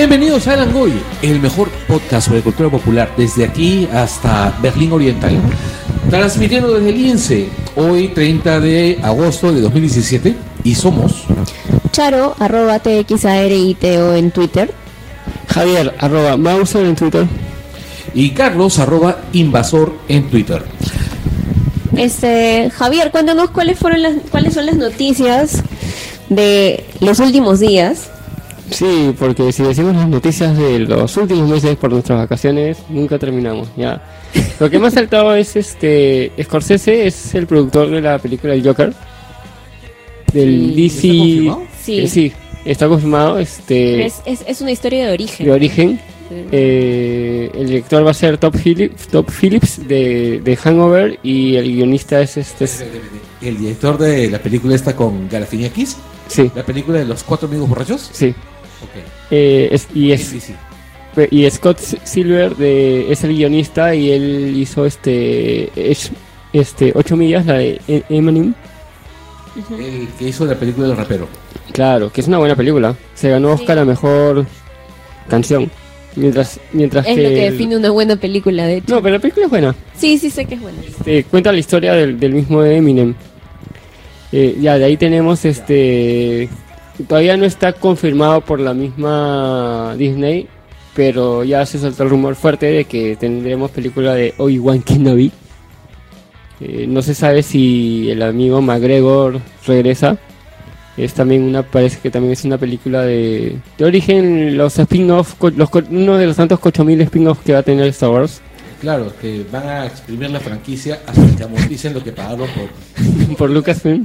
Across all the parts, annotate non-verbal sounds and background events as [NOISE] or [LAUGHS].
Bienvenidos a Elangoy, el mejor podcast sobre cultura popular desde aquí hasta Berlín Oriental. Transmitiendo desde el INSE, hoy 30 de agosto de 2017, y somos Charo, arroba TXARITO en Twitter. Javier, arroba Mauser en Twitter. y Carlos arroba invasor en Twitter. Este, Javier, cuéntanos cuáles fueron las, cuáles son las noticias de los últimos días. Sí, porque si decimos las noticias de los últimos meses por nuestras vacaciones, nunca terminamos, ya. [LAUGHS] Lo que más saltado es este Scorsese es el productor de la película El Joker del Sí. DC. ¿Está confirmado? Sí. Eh, sí, está confirmado este Es, es, es una historia de origen. de origen. Eh, el director va a ser Top Phillips, Top Phillips de, de Hangover y el guionista es este El director de la película esta con Galafiñakis, sí, la película de los cuatro amigos borrachos. sí. Ok. Eh, es- y es. Y Scott Silver de, es el guionista y él hizo este es- este 8 millas, la de E- Eminem. El que hizo la película del rapero. Claro, que es una buena película. Se ganó Oscar a mejor canción. Mientras mientras Es que lo que el- define una buena película, de hecho. No, pero la película es buena. Sí, sí sé que es buena. Este, cuenta la historia del, del mismo de Eminem. Eh, ya, de ahí tenemos este. Todavía no está confirmado por la misma Disney, pero ya se soltó el rumor fuerte de que tendremos película de Obi-Wan Kenobi. Eh, no se sabe si el amigo McGregor regresa. Es también una, parece que también es una película de, de origen, los spin-off, co- los co- uno de los tantos 8000 spin-offs que va a tener Star Wars. Claro, que van a exprimir la franquicia hasta que amorticen lo que pagaron por... [LAUGHS] por Lucasfilm.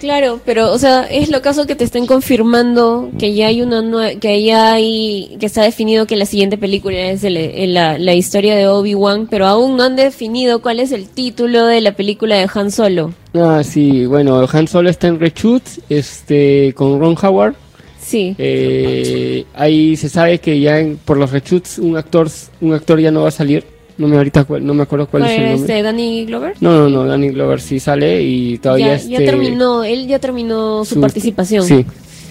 Claro, pero o sea, es lo caso que te estén confirmando que ya hay una nue- que ya hay que está definido que la siguiente película es el- el- la, la historia de Obi-Wan, pero aún no han definido cuál es el título de la película de Han Solo. Ah, sí, bueno, Han Solo está en Reshoot, este, con Ron Howard. Sí. Eh, ahí se sabe que ya en- por los reshoots un actor, un actor ya no va a salir. No me ahorita cuál- no me acuerdo cuál es el ¿Cuál, nombre. este, Danny Glover? No, no, no, Danny Glover sí sale y todavía ya, este, ya terminó, él ya terminó su, participación. Sí,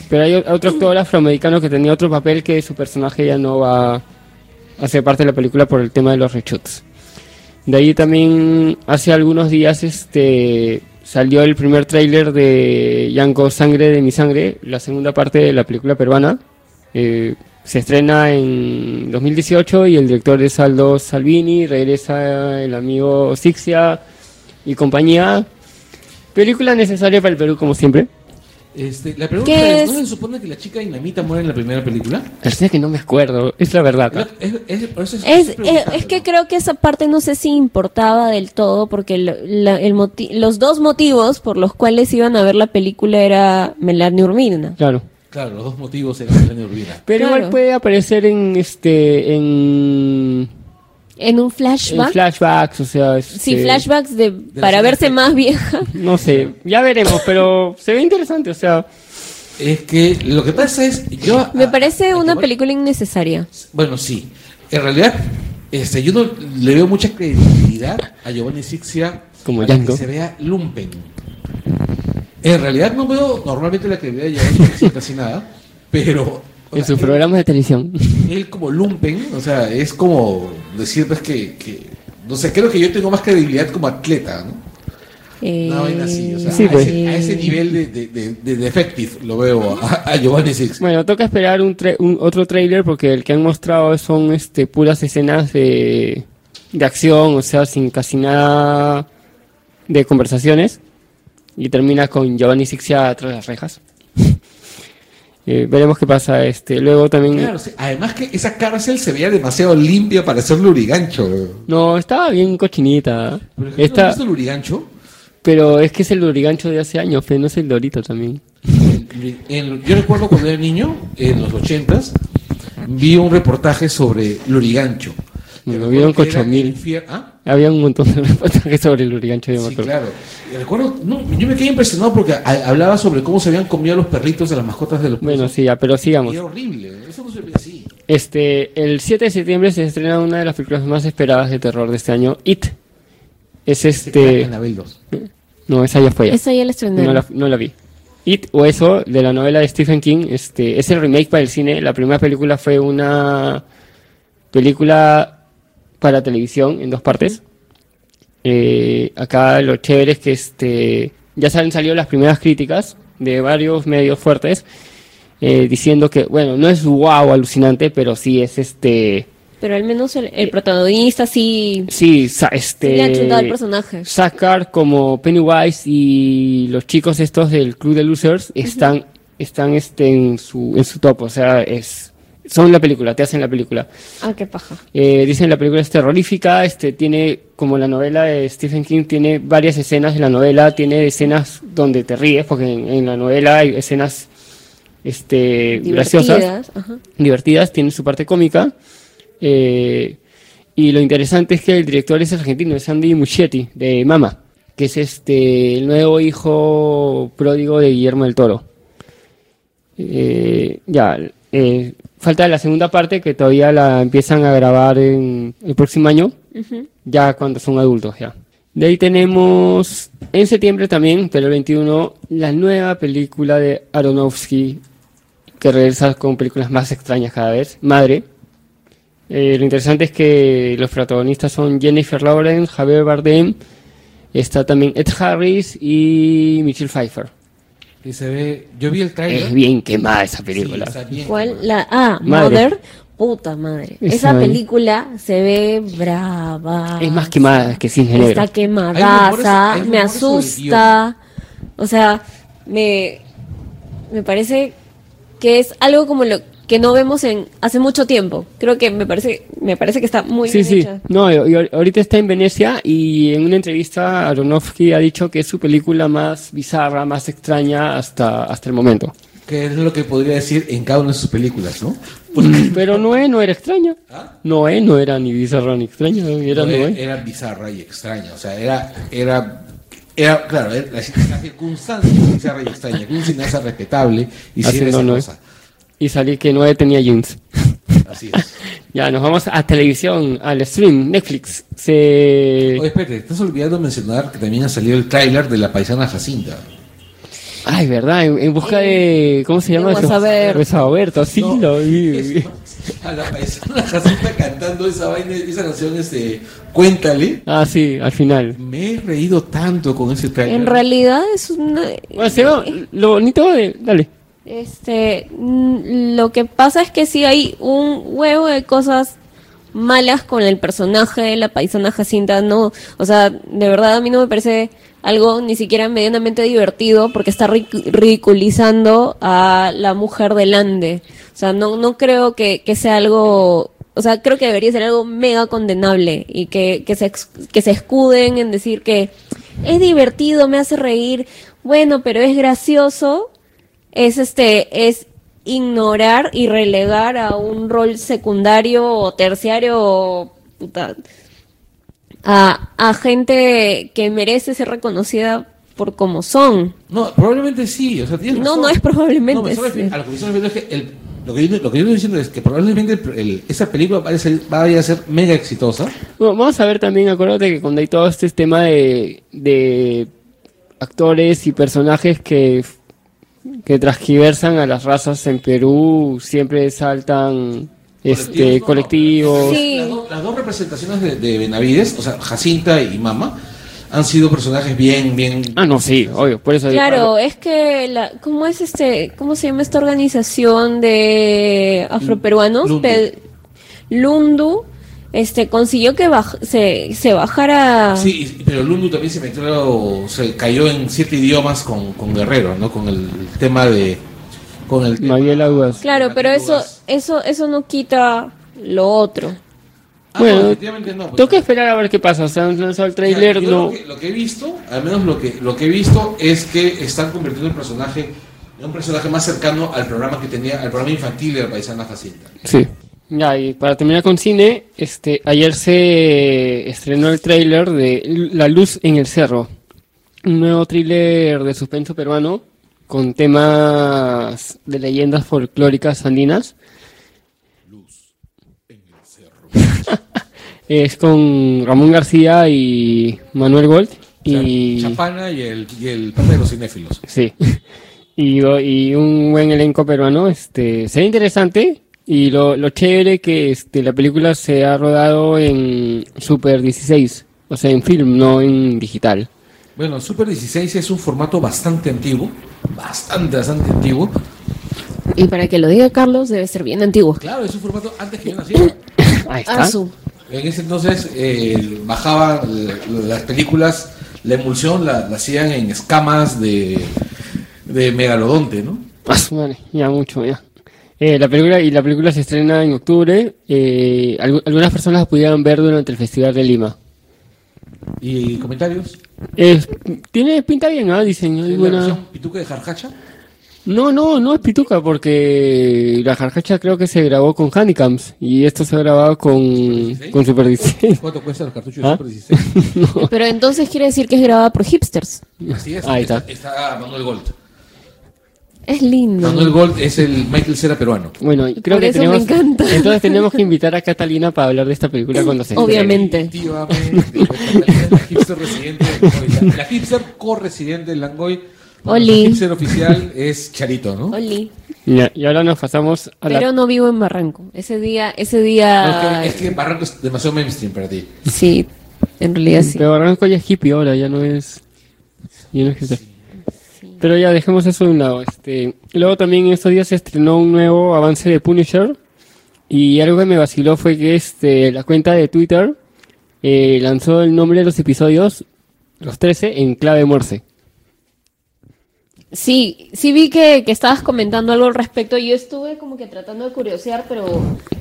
pero hay otro actor afroamericano que tenía otro papel que su personaje ya no va a ser parte de la película por el tema de los reshoots. De ahí también hace algunos días este salió el primer tráiler de Yanko Sangre de mi sangre, la segunda parte de la película peruana. Eh, se estrena en 2018 y el director es Aldo Salvini, regresa el amigo Sixia y compañía. Película necesaria para el Perú como siempre. Este, la pregunta ¿Qué es, ¿no se supone que la chica dinamita muere en la primera película? Parece que no me acuerdo, es la verdad. Es, es- que creo que esa parte no sé si importaba del todo, porque la- el los dos motivos por los cuales iban a ver la película era Melania Urbina. Claro. Claro, los dos motivos eran Melania Urbina. Pero Claro. igual puede aparecer en este en, En un en flashback. flashbacks, o sea, este, sí, flashbacks de, para verse más vieja. [LAUGHS] No sé, ya veremos, pero se ve interesante, o sea, Es que lo que pasa es, yo... Me a- parece a- una a- película innecesaria. Bueno, sí. En realidad, este, yo no le veo mucha credibilidad a Giovanni Sixia Como para Django. que se vea lumpen. En realidad no veo normalmente la credibilidad de Giovanni Sixia casi nada, pero... en sus programas de televisión. Él como lumpen, o sea, es como decir pues que, que- no sé, creo que yo tengo más credibilidad como atleta, ¿no? Eh, Una vaina así, o sea, Sí, a, pues. ese, a ese nivel de, de, de, de defective lo veo a, a Giovanni Sixia. Bueno, toca esperar un, tra- un otro trailer porque el que han mostrado son este puras escenas de, de acción, o sea, sin casi nada de conversaciones. Y termina con Giovanni Sixia tras las rejas. [LAUGHS] Eh, veremos qué pasa. Este, luego también. Claro, sí, además que esa cárcel se veía demasiado limpia para ser lurigancho. No, estaba bien cochinita. Pero, ¿no Esta- has visto lurigancho? pero es que es el lurigancho de hace años, pero no es el dorito también. En- en- yo recuerdo cuando era niño, en los ochentas, vi un reportaje sobre Lurigancho. Recuerdo que era 8000. el infier- ¿Ah? Había un montón de [LAUGHS] reportajes sobre el Lurigancho de Sí, Motor. claro. Y recuerdo, no, yo me quedé impresionado porque a- hablaba sobre cómo se habían comido los perritos de las mascotas de los Bueno, presos. sí, ya, pero Y sigamos. era horrible, eso no se veía así. Este, el 7 de septiembre se estrena una de las películas más esperadas de terror de este año, It. Es este... en la Bel 2. No, esa ya fue ya. Esa ya la estrenaron. No la, no la vi. It o eso, de la novela de Stephen King, este, es el remake para el cine. La primera película fue una película para televisión en dos partes. Eh, acá lo chévere es que este, ya se han salido las primeras críticas de varios medios fuertes eh, diciendo que, bueno, no es wow alucinante, pero sí es este. Pero al menos el, el protagonista sí, Sí, sa- sí este. le ha chutado al personaje. Sackar como Pennywise y los chicos estos del Club de Losers están, están este, en, su, en su top, o sea, es, son la película, te hacen la película. Ah, qué paja. Eh, dicen la película es terrorífica, este, tiene, como la novela de Stephen King, tiene varias escenas de la novela, tiene escenas donde te ríes, porque en, en la novela hay escenas este, graciosas Divertidas. Ajá. divertidas, tiene su parte cómica. eh, y lo interesante es que el director es argentino, es Andy Muschietti, de Mama, que es este el nuevo hijo pródigo de Guillermo del Toro. Eh, ya, eh, falta la segunda parte que todavía la empiezan a grabar en el próximo año, ya cuando son adultos ya. De ahí tenemos en septiembre también, pero el 21, la nueva película de Aronofsky, que regresa con películas más extrañas cada vez, Madre. Eh, lo interesante es que los protagonistas son Jennifer Lawrence, Javier Bardem, está también Ed Harris y Michelle Pfeiffer. Y se ve, yo vi el trailer. Es bien quemada esa Sí, película. bien. ¿Cuál? La, ah, Madre. Mother. Puta madre. Esa película se ve brava. Es más quemada que Cisne Negro. Está quemadaza, me asusta. O sea, me, me parece que es algo como lo que no vemos en hace mucho tiempo. Creo que me parece, me parece que está muy Sí, bien sí. hecha. No, ahorita está en Venecia y en una entrevista Aronofsky ha dicho que es su película más bizarra, más extraña hasta, hasta el momento. Que es lo que podría decir en cada una de sus películas, ¿no? Pero Noé no era extraña. Noé no era ni bizarra ni extraña, era No, era, Noé. era bizarra y extraña. O sea, era, era, era claro, era la, la circunstancia bizarra y extraña. Que un cineasta respetable y Haciendo esa Noé. cosa. Y salí que Noé tenía jeans. Así [LAUGHS] es. Ya, nos vamos a televisión, al stream, Netflix. Se... Oye, espérate, estás olvidando mencionar que también ha salido el tráiler de La Paisana Jacinta. Ay, verdad, en, en busca de... ¿Cómo se llama? eso? Guasaberto, sí, No, lo vi. es- A La Paisana Jacinta cantando esa vaina, esa canción, este, Cuéntale. Ah, sí, al final. Me he reído tanto con ese tráiler. En realidad es una... Bueno, se va- lo bonito de... Dale. Este, mm, lo que pasa es que sí hay un huevo de cosas malas con el personaje la paisana Jacinta, no, o sea, de verdad a mí no me parece algo ni siquiera medianamente divertido porque está ridiculizando a la mujer del Ande. O sea, no, no creo que, que sea algo, o sea, creo que debería ser algo mega condenable y que, que, se, que se escuden en decir que es divertido, me hace reír, bueno, pero es gracioso es este es ignorar y relegar a un rol secundario o terciario o, puta, a, a gente que merece ser reconocida por como son. No, probablemente sí. O sea, tienes No, razón. no es probablemente, No, es- a lo que me estoy refiriendo es que el- lo, que yo, lo que yo estoy diciendo es que probablemente el- el- esa película vaya a, ser, vaya a ser mega exitosa. Bueno, vamos a ver también, acuérdate que cuando hay todo este tema de, de actores y personajes que, que transgiversan a las razas en Perú, siempre saltan este no, colectivos. no. Sí. Las, dos, las dos representaciones de, de Benavides, o sea, Jacinta y Mama, han sido personajes bien, bien. Ah, no, sí, obvio, por eso. Claro, es que la, ¿cómo es este, cómo se llama esta organización de afroperuanos? Lundu. Pe- Lundu, este, consiguió que baj- se, se bajara. Sí, y- pero Lundu también se metió, se cayó en siete idiomas con, con Guerrero, ¿no? Con el, tema de. Con el tema-. Claro, pero eso, eso, eso no quita lo otro. Ah, Bueno, no, efectivamente no. pues. Tengo que esperar a ver qué pasa. O sea, han lanzado el trailer, no. Lo que, lo que he visto, al menos lo que, lo que he visto es que están convirtiendo el personaje en un personaje más cercano al programa que tenía, al programa infantil de la paisana Jacinta. Sí. Ya, y para terminar con cine, este, ayer se estrenó el tráiler de La Luz en el Cerro, un nuevo thriller de suspenso peruano con temas de leyendas folclóricas andinas. [LAUGHS] es con Ramón García y Manuel Gold y Chapana y el, y el Pepe de los cinéfilos. Sí. [LAUGHS] Y, y un buen elenco peruano, este, sería interesante. Y lo, lo chévere que este, la película se ha rodado en Super 16, o sea, en film, no en digital. Bueno, Super 16 es un formato bastante antiguo, bastante, bastante antiguo. Y para que lo diga Carlos, debe ser bien antiguo. Claro, es un formato antes que yo naciera. [COUGHS] Ahí está. Ah, su. En ese entonces eh, bajaban las películas, la emulsión la, la hacían en escamas de, de megalodonte, ¿no? Ah, su madre, ya mucho, ya. Eh, la película y la película se estrena en octubre. Eh, algu- algunas personas la pudieron ver durante el Festival de Lima. ¿Y comentarios? Tiene pinta bien, ¿ah? Dicen. hay ¿Es la buena- versión pituca de Jarjacha? No, no, no es pituca porque la jarjacha creo que se grabó con Handycams y esto se ha grabado con, 16? con Super 16. ¿Cuánto cuesta el cartucho de ¿Ah? Super 16? [LAUGHS] Pero entonces quiere decir que es grabada por hipsters. Así es. Ahí está. Está Manuel Gold. Es lindo. Manuel Gold es el Michael Cera peruano. Bueno, creo Por que eso me tenemos, encanta. entonces tenemos que invitar a Catalina para hablar de esta película cuando se. Obviamente. [LAUGHS] La hipster residente de Langoy. La- La hipster co-residente de Langoy. Oli. La hipster oficial es Charito, ¿no? Oli. Ya, y ahora nos pasamos a la... Pero no vivo en Barranco. Ese día, ese día. Es que, es que Barranco es demasiado mainstream para ti. Sí, en realidad sí. Pero Barranco ya es hippie ahora, ya no es... Ya no es hipster. Pero ya dejemos eso de un lado. Este, luego también estos días se estrenó un nuevo avance de Punisher y algo que me vaciló fue que este, la cuenta de Twitter eh, lanzó el nombre de los episodios, los 13, en clave Morse. Sí, sí vi que, que estabas comentando algo al respecto. Yo estuve como que tratando de curiosear, pero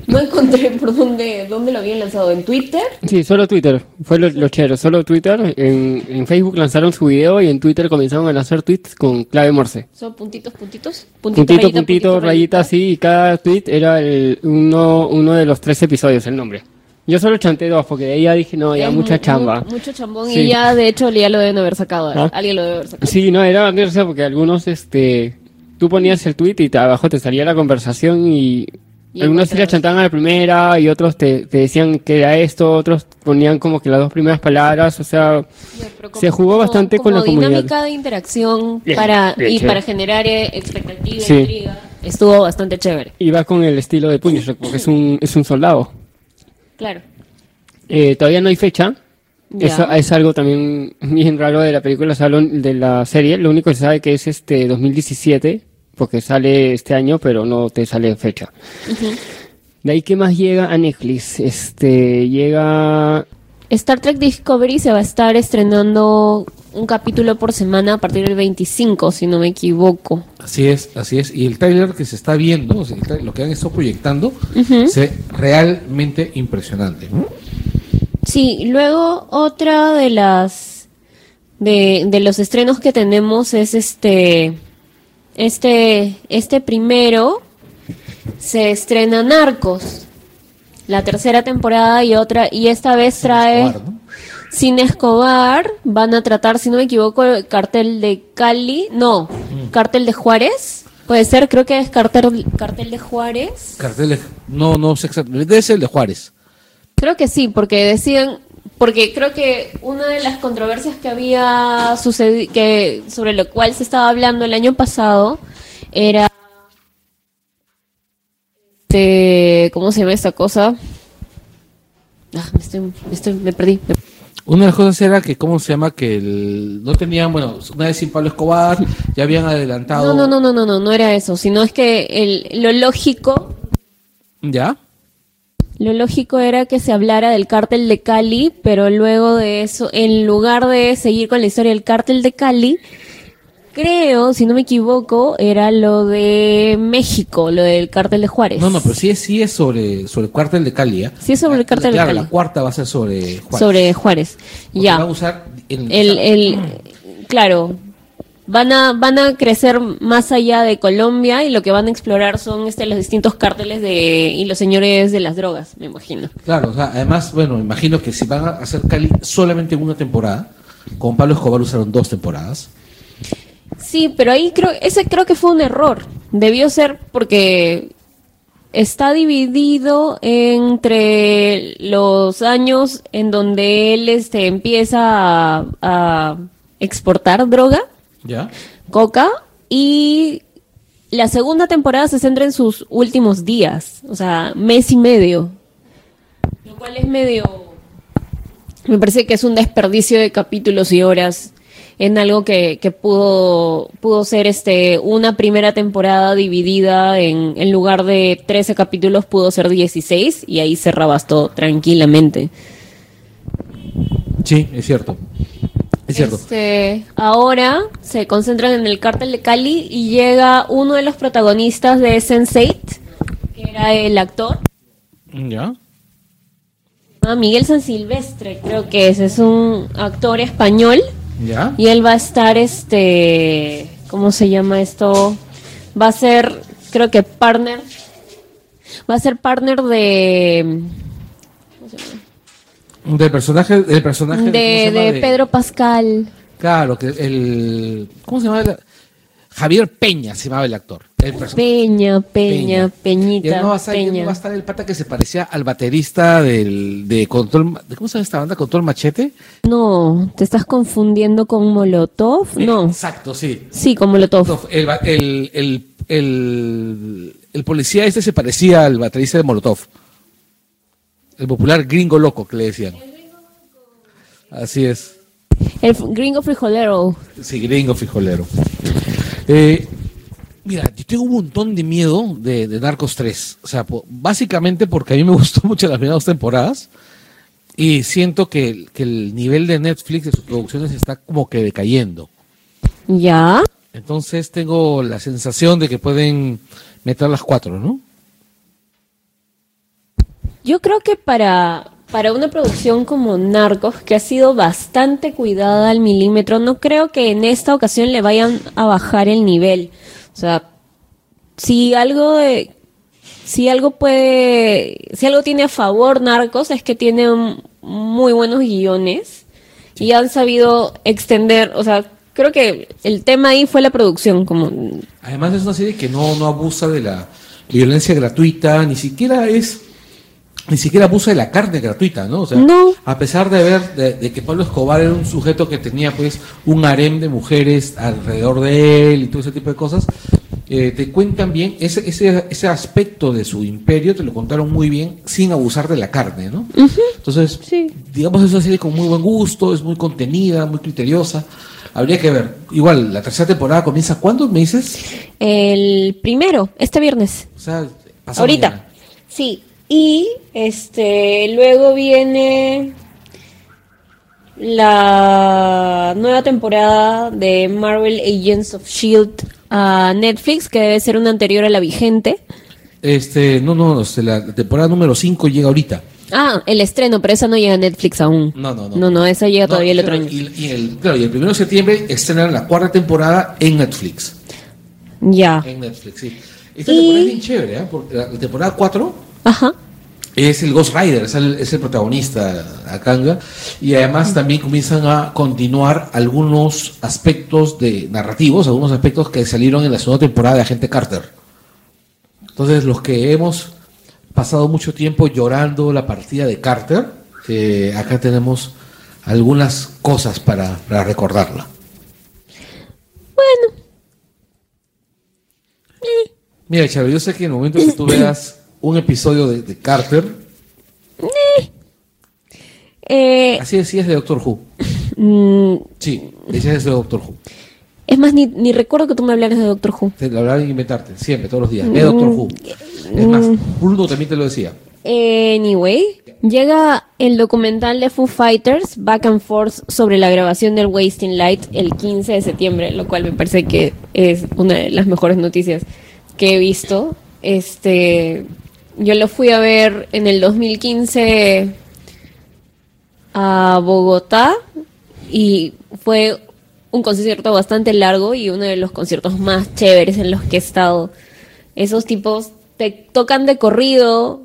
no encontré por dónde, dónde lo habían lanzado. ¿En Twitter? Sí, solo Twitter, fue lo, lo chévere, solo Twitter. En, en Facebook lanzaron su video y en Twitter comenzaron a lanzar tweets con clave Morse. ¿Son puntitos, puntitos? Puntito, puntito, rayita, así, y cada tweet era el, uno, uno de los tres episodios, el nombre. Yo solo chanté dos, porque de ahí ya dije, no, ya Es mucha mu- chamba. mu- mucho chambón Sí. y ya, de hecho, ya lo deben haber sacado. ¿Ah? Alguien lo debe haber sacado. Sí, no, era gracioso porque algunos, este, tú ponías el tweet y te- abajo te salía la conversación y, Y algunos sí la chantaban a la primera y otros te, te decían que era esto, otros ponían como que las dos primeras palabras, o sea, Se jugó bastante con como la comunidad. dinámica de interacción para bien, y para generar eh, expectativa, Sí. intriga. Estuvo bastante chévere. iba con el estilo de Punisher, porque es un, es un soldado. Claro. Eh, todavía no hay fecha. Eso es algo también [LAUGHS] bien raro de la película, o sea, lo- de la serie. Lo único que se sabe que es este 2017, porque sale este año, pero no te sale fecha. De ahí, ¿qué más llega a Netflix? Este, llega... Star Trek Discovery se va a estar estrenando un capítulo por semana a partir del 25, si no me equivoco. Así es, así es. Y el trailer que se está viendo, o sea, lo que han estado proyectando, ve realmente impresionante. Sí, luego otra de las de, de los estrenos que tenemos es este este este primero se estrena Narcos la tercera temporada y otra y esta vez trae Escobar, ¿no? Sin Escobar van a tratar si no me equivoco el cartel de Cali no cartel de Juárez puede ser creo que es cartel cartel de Juárez Carteles, no, no sé exactamente. Debe ser el de Juárez. Creo que sí, porque decían, porque creo que una de las controversias que había sucedido, que sobre lo cual se estaba hablando el año pasado, era, este, ¿cómo se llama esta cosa? Ah, me, estoy, me, estoy- me perdí. me- Una de las cosas era que, ¿cómo se llama? Que el- no tenían, bueno, una vez sin Pablo Escobar, ya habían adelantado. No, no, no, no, no, no, no era eso, sino es que el, lo lógico ¿Ya? Lo lógico era que se hablara del cártel de Cali, pero luego de eso, en lugar de seguir con la historia del cártel de Cali, creo, si no me equivoco, era lo de México, lo del cártel de Juárez. No, no, pero sí es, sí es sobre, sobre el cuartel de Cali, ¿eh? Sí es sobre el cártel de Cali. la cuarta va a ser sobre Juárez. Sobre Juárez. Porque Ya. van a usar el- El, el, claro, van a van a crecer más allá de Colombia y lo que van a explorar son este los distintos cárteles de y los señores de las drogas, me imagino. Claro, o sea, además, bueno, imagino que si van a hacer Cali solamente en una temporada, con Pablo Escobar usaron dos temporadas. Sí, pero ahí creo ese creo que fue un error. Debió ser porque está dividido entre los años en donde él este empieza a, a exportar droga ¿Ya? Coca y la segunda temporada se centra en sus últimos días, o sea, mes y medio. Lo cual es medio... Me parece que es un desperdicio de capítulos y horas en algo que, que pudo, pudo ser este una primera temporada dividida en, en lugar de 13 capítulos, pudo ser 16 y ahí cerrabas todo tranquilamente. Sí, es cierto. Es cierto. Este, ahora se concentran en el cártel de Cali y llega uno de los protagonistas de Sense8, que era el actor, ¿Ya? ah, Miguel San Silvestre, creo que es, es un actor español ¿Ya? y él va a estar, este, ¿cómo se llama esto? Va a ser, creo que partner, va a ser partner de, Del personaje, del personaje ¿cómo se de, llama? de Pedro Pascal. Claro, que el ¿cómo se llama? Javier Peña se llamaba el actor. El. Peña, Peña, Y Peñita, él no va a estar, él no Peña. va a estar el pata que se parecía al baterista del, de Control, ¿cómo se llama esta banda? Control Machete. No, te estás confundiendo con Molotov. No, Exacto, sí. sí, con Molotov. El, el, el, el, el policía este se parecía al baterista de Molotov. El popular gringo loco que le decían. Así es. El gringo frijolero. Sí, gringo frijolero. Eh, mira, yo tengo un montón de miedo de, de Narcos 3. O sea, po- básicamente porque a mí me [LAUGHS] gustó mucho las primeras dos temporadas. Y siento que, que el nivel de Netflix de sus producciones está como que decayendo. Ya. Entonces tengo la sensación de que pueden meter las cuatro, ¿no? Yo creo que para, para una producción como Narcos, que ha sido bastante cuidada al milímetro, no creo que en esta ocasión le vayan a bajar el nivel. O sea, si algo de, si algo puede, si algo tiene a favor Narcos es que tiene muy buenos guiones y han sabido extender, o sea, creo que el tema ahí fue la producción, como Además es una serie que no, no abusa de la violencia gratuita, ni siquiera es, ni siquiera abusa de la carne gratuita, ¿no? O sea, No. a pesar de ver de, de que Pablo Escobar era un sujeto que tenía pues un harem de mujeres alrededor de él y todo ese tipo de cosas, eh, te cuentan bien ese, ese, ese aspecto de su imperio, te lo contaron muy bien sin abusar de la carne, ¿no? Entonces, Sí. digamos, es una serie con muy buen gusto, es muy contenida, muy criteriosa. Habría que ver. Igual, la tercera temporada comienza ¿cuándo? ¿Me dices? el primero, este viernes. O sea, Ahorita. mañana. Sí. Y este luego viene la nueva temporada de Marvel Agents of Shield a Netflix, que debe ser una anterior a la vigente. Este, no, no, este, la temporada número 5 llega ahorita. Ah, el estreno, pero esa no llega a Netflix aún. No, no, no. No, no, esa llega No, todavía el otro año. Y, y el, claro, y el primero de septiembre estrenan la cuarta temporada en Netflix. Ya. En Netflix, sí. Esta Y- temporada es bien chévere, ¿eh? Porque la, la temporada 4 Ajá. Es el Ghost Rider, es el, es el protagonista, Akanga, y además también comienzan a continuar algunos aspectos de narrativos, algunos aspectos que salieron en la segunda temporada de Agente Carter. Entonces, los que hemos pasado mucho tiempo llorando la partida de Carter, eh, acá tenemos algunas cosas para, para recordarla. Bueno, Mira, Charo, yo sé que en el momento que tú [CLEARS THROAT] veas un episodio de, de Carter, eh, así decías de Doctor Who. mm, Sí, decías de Doctor Who. es más, ni, ni recuerdo que tú me hablaras de Doctor Who. Te lo hablaban de inventarte, siempre, todos los días. Ve Doctor Who. Es más, Bruno también te lo decía. Anyway, llega el documental de Foo Fighters, Back and Forth, sobre la grabación del Wasting Light el 15 de septiembre, lo cual me parece que es una de las mejores noticias que he visto. Este, yo lo fui a ver en el 2015 a Bogotá y fue un concierto bastante largo y uno de los conciertos más chéveres en los que he estado. Esos tipos te tocan de corrido,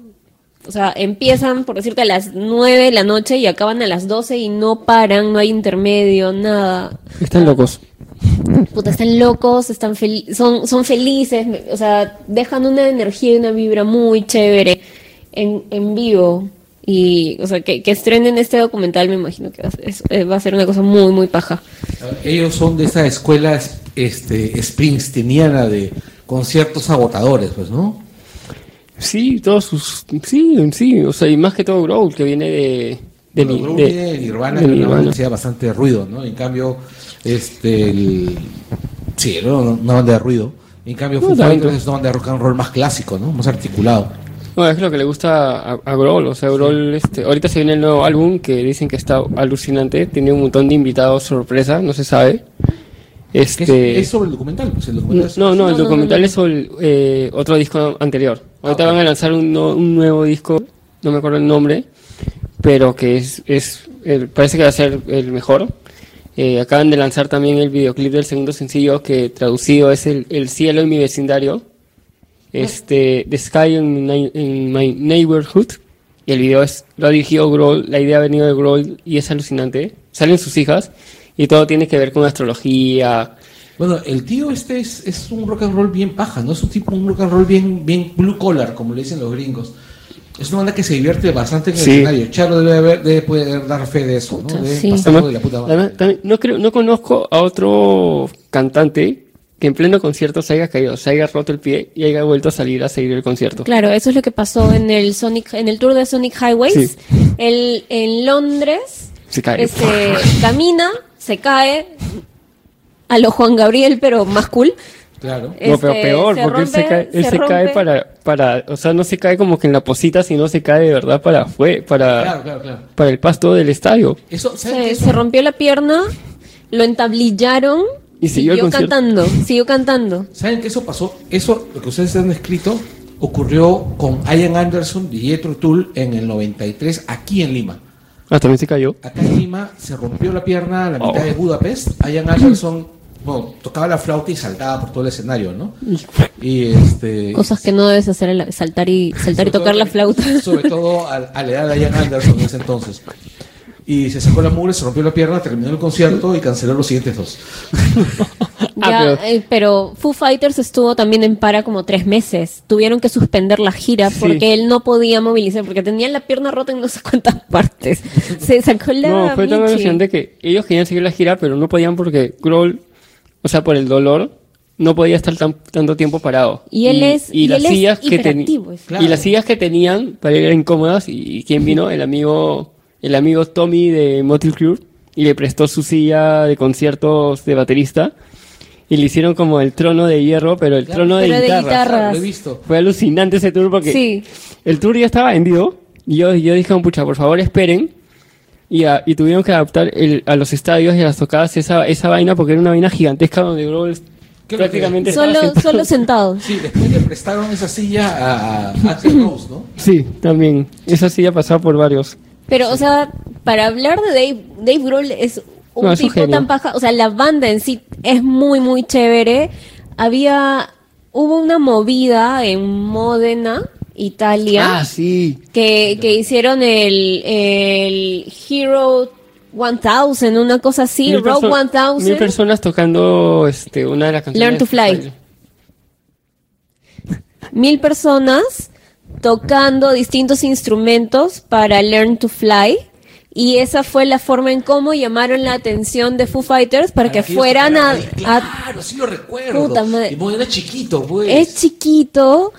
o sea, empiezan, por decirte, a las 9 de la noche y acaban a las 12 y no paran, no hay intermedio, nada. Están locos. Puta, están locos, están fel- son, son felices, o sea, dejan una energía y una vibra muy chévere en, en vivo. Y, o sea, que, que estrenen este documental, me imagino que va a, ser, eh, va a ser una cosa muy, muy paja. Ellos son de esa escuela este, springsteeniana de conciertos agotadores, pues, ¿no? Sí, todos sus. Sí, sí, o sea, y más que todo Growl, que viene de. de, Bueno, de- de Nirvana, de que es una bastante ruido, ¿no? En cambio, este, el, sí, era una banda de ruido. En cambio, Foo. Fighters es una banda de rock and roll más clásico, ¿no? Más articulado. No, es lo que le gusta a, a Grohl, o sea, Grohl, este, ahorita se viene el nuevo álbum que dicen que está alucinante, tiene un montón de invitados sorpresa, no se sabe. Es, Este, es sobre el documental, pues el documental es- no, no, el documental es sobre eh, otro disco anterior. Ahorita Ah, ok. van a lanzar un, no- un nuevo disco, no me acuerdo el nombre, pero que es, es el- parece que va a ser el mejor. Eh, acaban de lanzar también el videoclip del segundo sencillo que traducido es el, el cielo en mi vecindario, este The Sky in my, in my Neighborhood. Y el video es, lo ha dirigido Grohl, la idea ha venido de Grohl y es alucinante. Salen sus hijas y todo tiene que ver con astrología, Bueno, el tío este es, es un rock and roll bien paja, ¿no? Es un tipo, un rock and roll bien, bien blue collar, como le dicen los gringos. Es una banda que se divierte bastante en el Sí. escenario. Charo debe, haber- debe poder dar fe de eso, ¿no? Sí. pasarlo de la puta. Además, también no creo, no conozco a otro cantante que en pleno concierto se haya caído, se haya roto el pie y haya vuelto a salir a seguir el concierto. Claro, eso es lo que pasó en el Sonic, en el tour de Sonic Highways. Sí. El, en Londres, Se cae. este, camina, se cae, a lo Juan Gabriel, pero más cool. Claro. No, pero Este, peor, se porque él se cae, él se se cae rompe. para, para, o sea, no se cae como que en la posita, sino se cae de verdad para fue, para, Claro, claro, claro. para el pasto del estadio. Eso. Se, Eso- se rompió la pierna, lo entablillaron Y siguió cantando, siguió cantando. ¿Saben que eso pasó? Eso, lo que ustedes han escrito, ocurrió con Ian Anderson y Jethro Tull en el 93 aquí en Lima. Ah, también se cayó. Acá en Lima se rompió la pierna a la mitad Oh. de Budapest. Ian Anderson bueno, tocaba la flauta y saltaba por todo el escenario, ¿no? [LAUGHS] Y este. Cosas que no debes hacer, la- saltar y saltar y tocar todo- la flauta. Sobre todo a, a la edad de Ian Anderson en ese entonces. Y se sacó la mugre, se rompió la pierna, terminó el concierto y canceló los siguientes dos. [LAUGHS] Ya, Ah, pero- eh, pero Foo Fighters estuvo también en para como tres meses. Tuvieron que suspender la gira Sí. porque él no podía movilizar, porque tenía la pierna rota en no sé cuántas [LAUGHS] partes. Se sacó la No, fue tan que ellos querían seguir la gira, pero no podían porque Grohl, o sea, por el dolor, no podía estar tan, tanto tiempo parado. Y él es- y las él es sillas que es. Claro. Y las sillas que tenían para eran incómodas. ¿Y quién vino? El amigo, el amigo Tommy de Motley Crue y le prestó su silla de conciertos de baterista y le hicieron como el trono de hierro, pero el Claro, trono de pero de guitarra. guitarra. Claro, lo he visto. Fue alucinante ese tour porque Sí. el tour ya estaba vendido y yo, yo dije, pucha, por favor esperen. Y, a- y tuvieron que adaptar el- a los estadios y a las tocadas esa, esa vaina porque era una vaina gigantesca donde Grohl prácticamente estaba Solo, sentado. solo sentados. Sí, después le prestaron esa silla a, a Rose, ¿no? Sí, también. Esa silla pasaba por varios. Pero, o sea, para hablar de Dave, Dave Grohl es un No, tipo tan paja. O sea, la banda en sí es muy, muy chévere. Había, hubo una movida en Módena, Italia. Ah, sí. que, que hicieron el, el Hero 1000, una cosa así, Mil Rogue perso- Mil 1000. personas tocando este, una de las canciones. Learn to Fly. Mil personas tocando distintos instrumentos para Learn to Fly. Y esa fue la forma en cómo llamaron la atención de Foo Fighters para que ellos fueran a, Claro, sí lo recuerdo. Puta madre. Y bueno, era chiquito, pues. Es chiquito.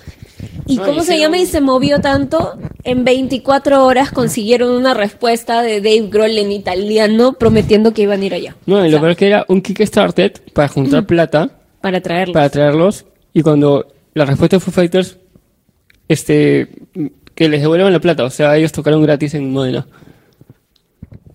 ¿Y No, cómo se llama? Y se movió tanto. En 24 horas consiguieron una respuesta de Dave Grohl en italiano prometiendo que iban a ir allá. No, y lo peor que era un Kickstarter para juntar plata para traerlo. para traerlos. Y cuando la respuesta de Foo Fighters, este, que les devuelvan la plata. O sea, ellos tocaron gratis en Modena.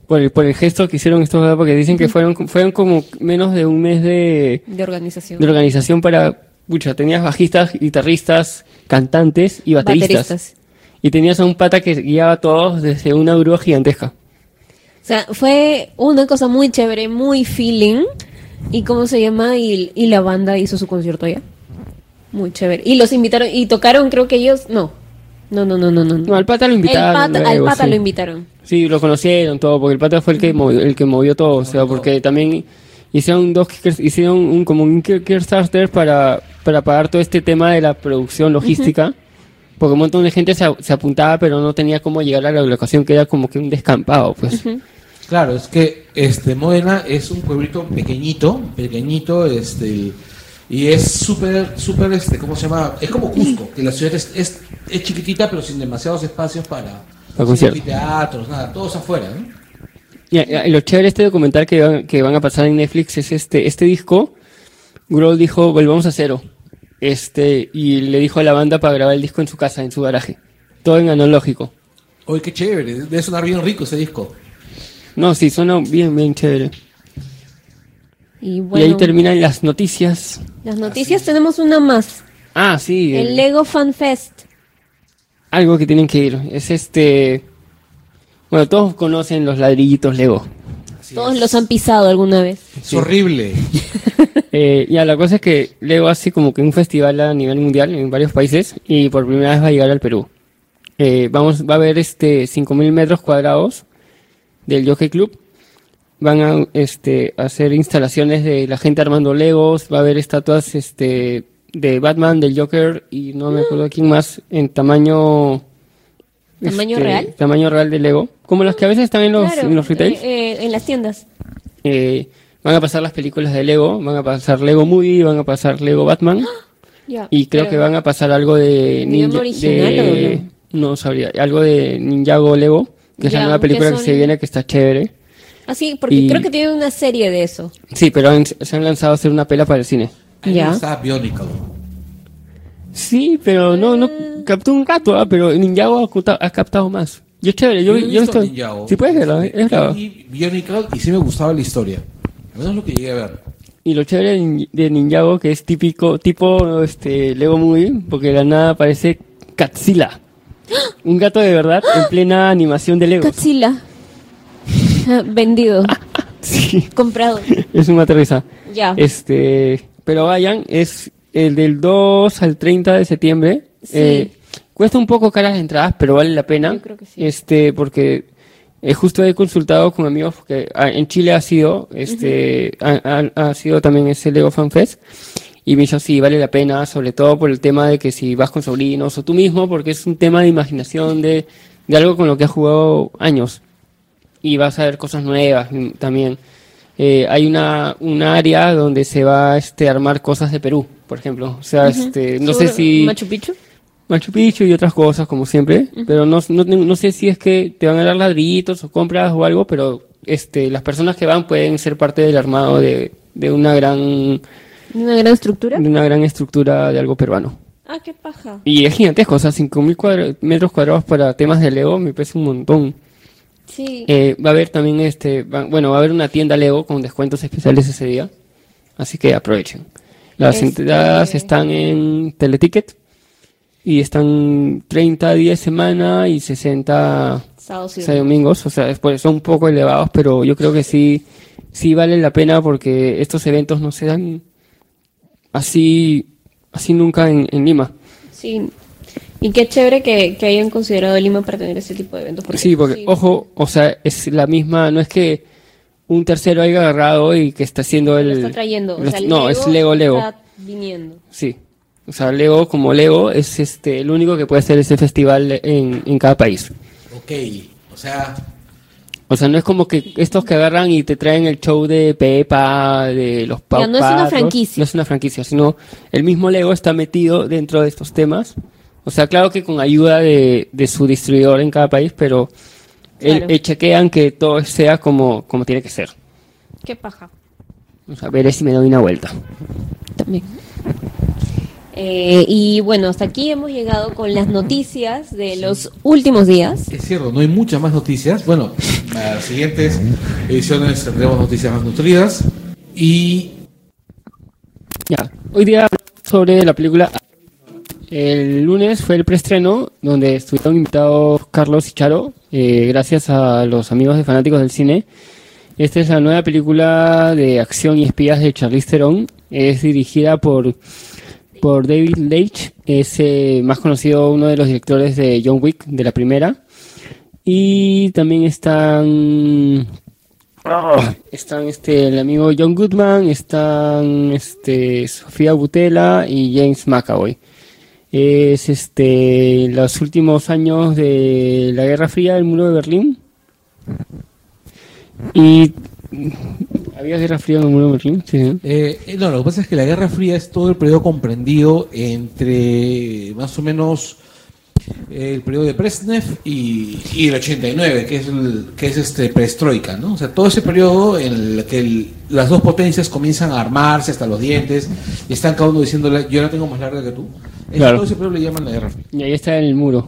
Por el, por el gesto que hicieron estos, porque dicen que fueron, fueron como menos de un mes de, de organización. de organización para, pucha, tenías bajistas, guitarristas, cantantes y bateristas. Bateristas. Y tenías a un pata que guiaba a todos desde una grúa gigantesca. O sea, fue una cosa muy chévere, muy feeling. ¿Y cómo se llama? Y, y la banda hizo su concierto allá. Muy chévere. Y los invitaron, y tocaron, creo que ellos, no. No, no, no, no, no. No, al pata lo El invitaron. al pata sí. lo invitaron. Sí, lo conocieron todo, porque el pata fue el que movió, el que movió todo, o sea, porque también hicieron dos Kickers- hicieron un como un Kickstarter para para pagar todo este tema de la producción logística, porque un montón de gente se, se apuntaba, pero no tenía cómo llegar a la locación que era como que un descampado, pues. Claro, es que este Modena es un pueblito pequeñito, pequeñito, este y es súper, súper, este, ¿cómo se llama? Es como Cusco, que la ciudad es, es, es chiquitita pero sin demasiados espacios para, Para conciertos. teatros, nada, todos afuera, ¿no? Y, y lo chévere de este documental que van, que van a pasar en Netflix es este, este disco. Grohl dijo, volvamos a cero. Este, y le dijo a la banda para grabar el disco en su casa, en su garaje. Todo en analógico. Oye, qué chévere, debe sonar bien rico ese disco. No, sí, suena bien, bien chévere. Y ahí terminan las noticias. las noticias tenemos una más. Ah, sí. El el- Lego Fan Fest. algo que tienen que ir. Es este... Bueno, todos conocen los ladrillitos Lego. Todos los han pisado alguna vez. Es horrible. [LAUGHS] Eh, ya, la cosa es que Lego hace como que un festival a nivel mundial en varios países y por primera vez va a llegar al Perú. Eh, vamos, va a haber este 5.000 metros cuadrados del Jockey Club. Van a este, hacer instalaciones de la gente armando Legos. Va a haber estatuas este, de Batman, del Joker y no me acuerdo de quién más en tamaño... ¿Tamaño este, real? Tamaño real de Lego. Como las que a veces están en los, Claro, en los retails. eh, eh, en las tiendas. Eh, van a pasar las películas de Lego, van a pasar Lego Movie, van a pasar Lego Batman [GASPS] Ya, y creo pero- que van a pasar algo de ¿Idioma Ninja, original de- no sabría, algo de Ninjago Lego, que es Ya, la nueva que película que, son- se viene que está chévere. Ah, sí, porque Y- creo que tiene una serie de eso. Sí, pero han- se han lanzado a hacer una pela para el cine. Ya. Bionicle. Sí, pero no, no captó un rato, ah, pero Ninjago ha, captado- ha captado más. Y es chévere, yo, yo, visto estoy. Ninjago. Sí, puedes verlo, Este, es bravo. y y sí me gustaba la historia. Al menos lo que llegué a ver. Y lo chévere de Nin- de Ninjago, que es típico, tipo este Lego Movie, porque de la nada parece Katsila. Un gato de verdad en plena animación de Lego. Godzilla. Ah, Vendido. [LAUGHS] Sí, Comprado. [LAUGHS] es una risa. Ya. Este, pero vayan, es el del 2 al 30 de septiembre. Sí. Eh, cuesta un poco caras las entradas, pero vale la pena. Yo creo que sí. Este, porque eh, justo he consultado con amigos porque ah, en Chile ha sido, este, ha, ha- ha sido también ese Lego Fan Fest. Y me dijo, sí, vale la pena, sobre todo por el tema de que si vas con sobrinos o tú mismo, porque es un tema de imaginación de, de algo con lo que has jugado años. Y vas a ver cosas nuevas mm, también. Eh, hay una, un área donde se va este, a armar cosas de Perú, por ejemplo. O sea, este, no sé ¿Seguro si... Machu Picchu. Machu Picchu y otras cosas, como siempre. Pero no, no, no sé si es que te van a dar ladrillitos o compras o algo, pero este, las personas que van pueden ser parte del armado de, de una gran Una gran estructura. de una gran estructura de algo peruano. Ah, qué paja. Y es gigantesco, o sea, 5.000 cuadra- metros cuadrados para temas de Lego me parece un montón. Sí. Eh, va a haber también, este, va- bueno, va a haber una tienda Lego con descuentos especiales ese día, así que aprovechen. Las Este- entradas están en Teleticket y están 30 días semana y 60 Sábados y domingos, o sea, después son un poco elevados, pero yo creo que sí, sí vale la pena porque estos eventos no se dan así, así nunca en, en Lima. Sí. Y qué chévere que, que hayan considerado Lima para tener este tipo de eventos. sí, porque, ojo, o sea, es la misma, no es que un tercero haya agarrado y que está haciendo el... lo está trayendo. O lo- sea, el no, es Lego Lego. Está viniendo. Sí. O sea, Lego como Lego es este el único que puede hacer ese festival en, en cada país. Ok, o sea, O sea, no es como que estos que agarran y te traen el show de Pepa, de los Pau Ya, no es una franquicia. No es una franquicia, sino el mismo Lego está metido dentro de estos temas. O sea, claro que con ayuda de, de su distribuidor en cada país, pero el- Claro. chequean que todo sea como, como tiene que ser. Qué paja. O sea, veré si me doy una vuelta. También. Eh, y bueno, hasta aquí hemos llegado con las noticias de los últimos días. es cierto, no hay muchas más noticias. Bueno, a [LAUGHS] las siguientes ediciones tendremos noticias más nutridas. Y Ya, hoy día hablamos sobre la película. El lunes fue el preestreno donde estuvieron invitados Carlos y Charo, eh, gracias a los amigos de fanáticos del cine. Esta es la nueva película de acción y espías de Charlize Theron. Es dirigida por, por David Leitch. Es eh, más conocido uno de los directores de John Wick, de la primera. Y también están están este el amigo John Goodman, están este Sofía Butela y James McAvoy. Es este los últimos años de la Guerra Fría del muro de Berlín. Y había Guerra Fría en el muro de Berlín, sí. Eh, eh, no, lo que pasa es que la Guerra Fría es todo el periodo comprendido entre más o menos el periodo de Brezhnev y, y el 89, que es, el, que es este perestroika, ¿no? O sea, todo ese periodo en el que las dos potencias comienzan a armarse hasta los dientes y están cada uno diciéndole, yo la tengo más larga que tú. Es- Claro. Todo ese periodo le llaman la Guerra Fría. Y ahí está el muro.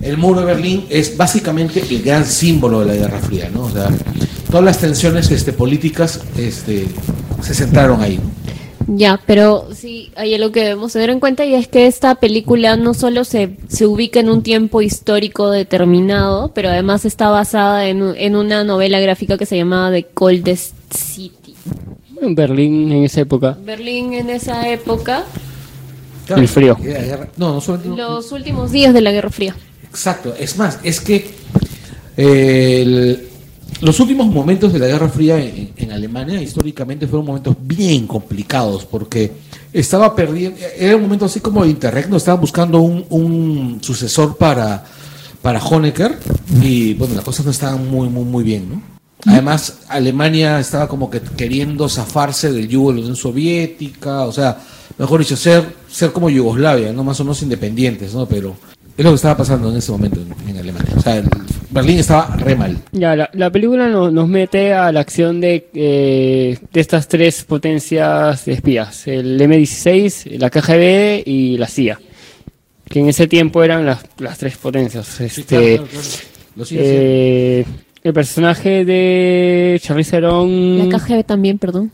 El muro de Berlín es básicamente el gran símbolo de la Guerra Fría, ¿no? O sea, todas las tensiones este, políticas este, se centraron ahí, ¿no? Ya, pero sí, hay algo que debemos tener en cuenta y es que esta película no solo se, se ubica en un tiempo histórico determinado, pero además está basada en, en una novela gráfica que se llamaba The Coldest City. En Berlín en esa época. Berlín en esa época, El frío. la guerra- no, no solamente... no- los últimos días de la Guerra Fría. Exacto, es más, es que eh, el- los últimos momentos de la Guerra Fría en, en Alemania históricamente fueron momentos bien complicados porque estaba perdiendo, era un momento así como de interregno, estaban buscando un, un sucesor para, para Honecker y bueno, las cosas no estaban muy, muy, muy bien, ¿no? Además, Alemania estaba como que queriendo zafarse del yugo de la Unión Soviética, o sea, mejor dicho, ser, ser como Yugoslavia, no más o menos independientes, ¿no? Pero es lo que estaba pasando en ese momento en, en Alemania. O sea, el- Berlín estaba re mal. Ya, la, la película no- nos mete a la acción de, eh, de estas tres potencias de espías, el M16, la KGB y la CIA, que en ese tiempo eran las, las tres potencias. Este, Lo sigue eh, el personaje de Charlize Theron, La KGB también, perdón.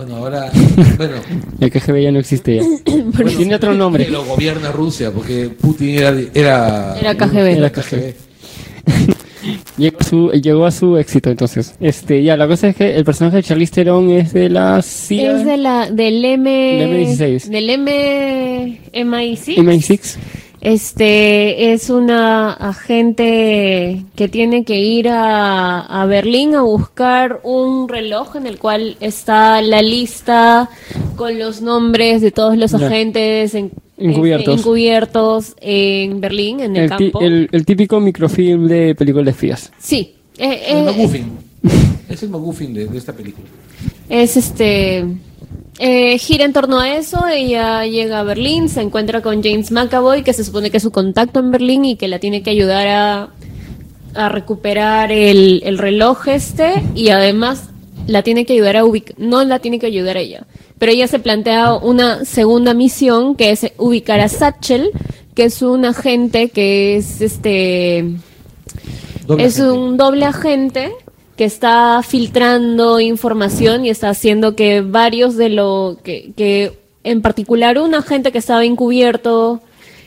Bueno, ahora, bueno, el KGB ya no existe ya. [COUGHS] Tiene otro nombre. que lo gobierna Rusia, porque Putin era era, Era KGB. Era KGB. [LAUGHS] Llegó a, su, llegó a su éxito entonces. Este, ya, la cosa es que el personaje de Charlize Theron es de la CIA. Es de la, del M... Del M16. Del M... MI6. MI6. Este es una agente que tiene que ir a, a Berlín a buscar un reloj en el cual está la lista con los nombres de todos los agentes en- Encubiertos. este, encubiertos en Berlín, en el, campo. el- el típico microfilm de películas de espías. Sí, eh, El eh, McGuffin. Es el McGuffin de, de esta película. es este eh, gira en torno a eso ella llega a Berlín se encuentra con James McAvoy que se supone que es su contacto en Berlín y que la tiene que ayudar a, a recuperar el, el reloj este y además la tiene que ayudar a ubicar no la tiene que ayudar ella pero ella se plantea una segunda misión que es ubicar a Satchel que es un agente que es este Doble es agente. un doble agente que está filtrando información y está haciendo que varios de lo que, que en particular un agente que estaba encubierto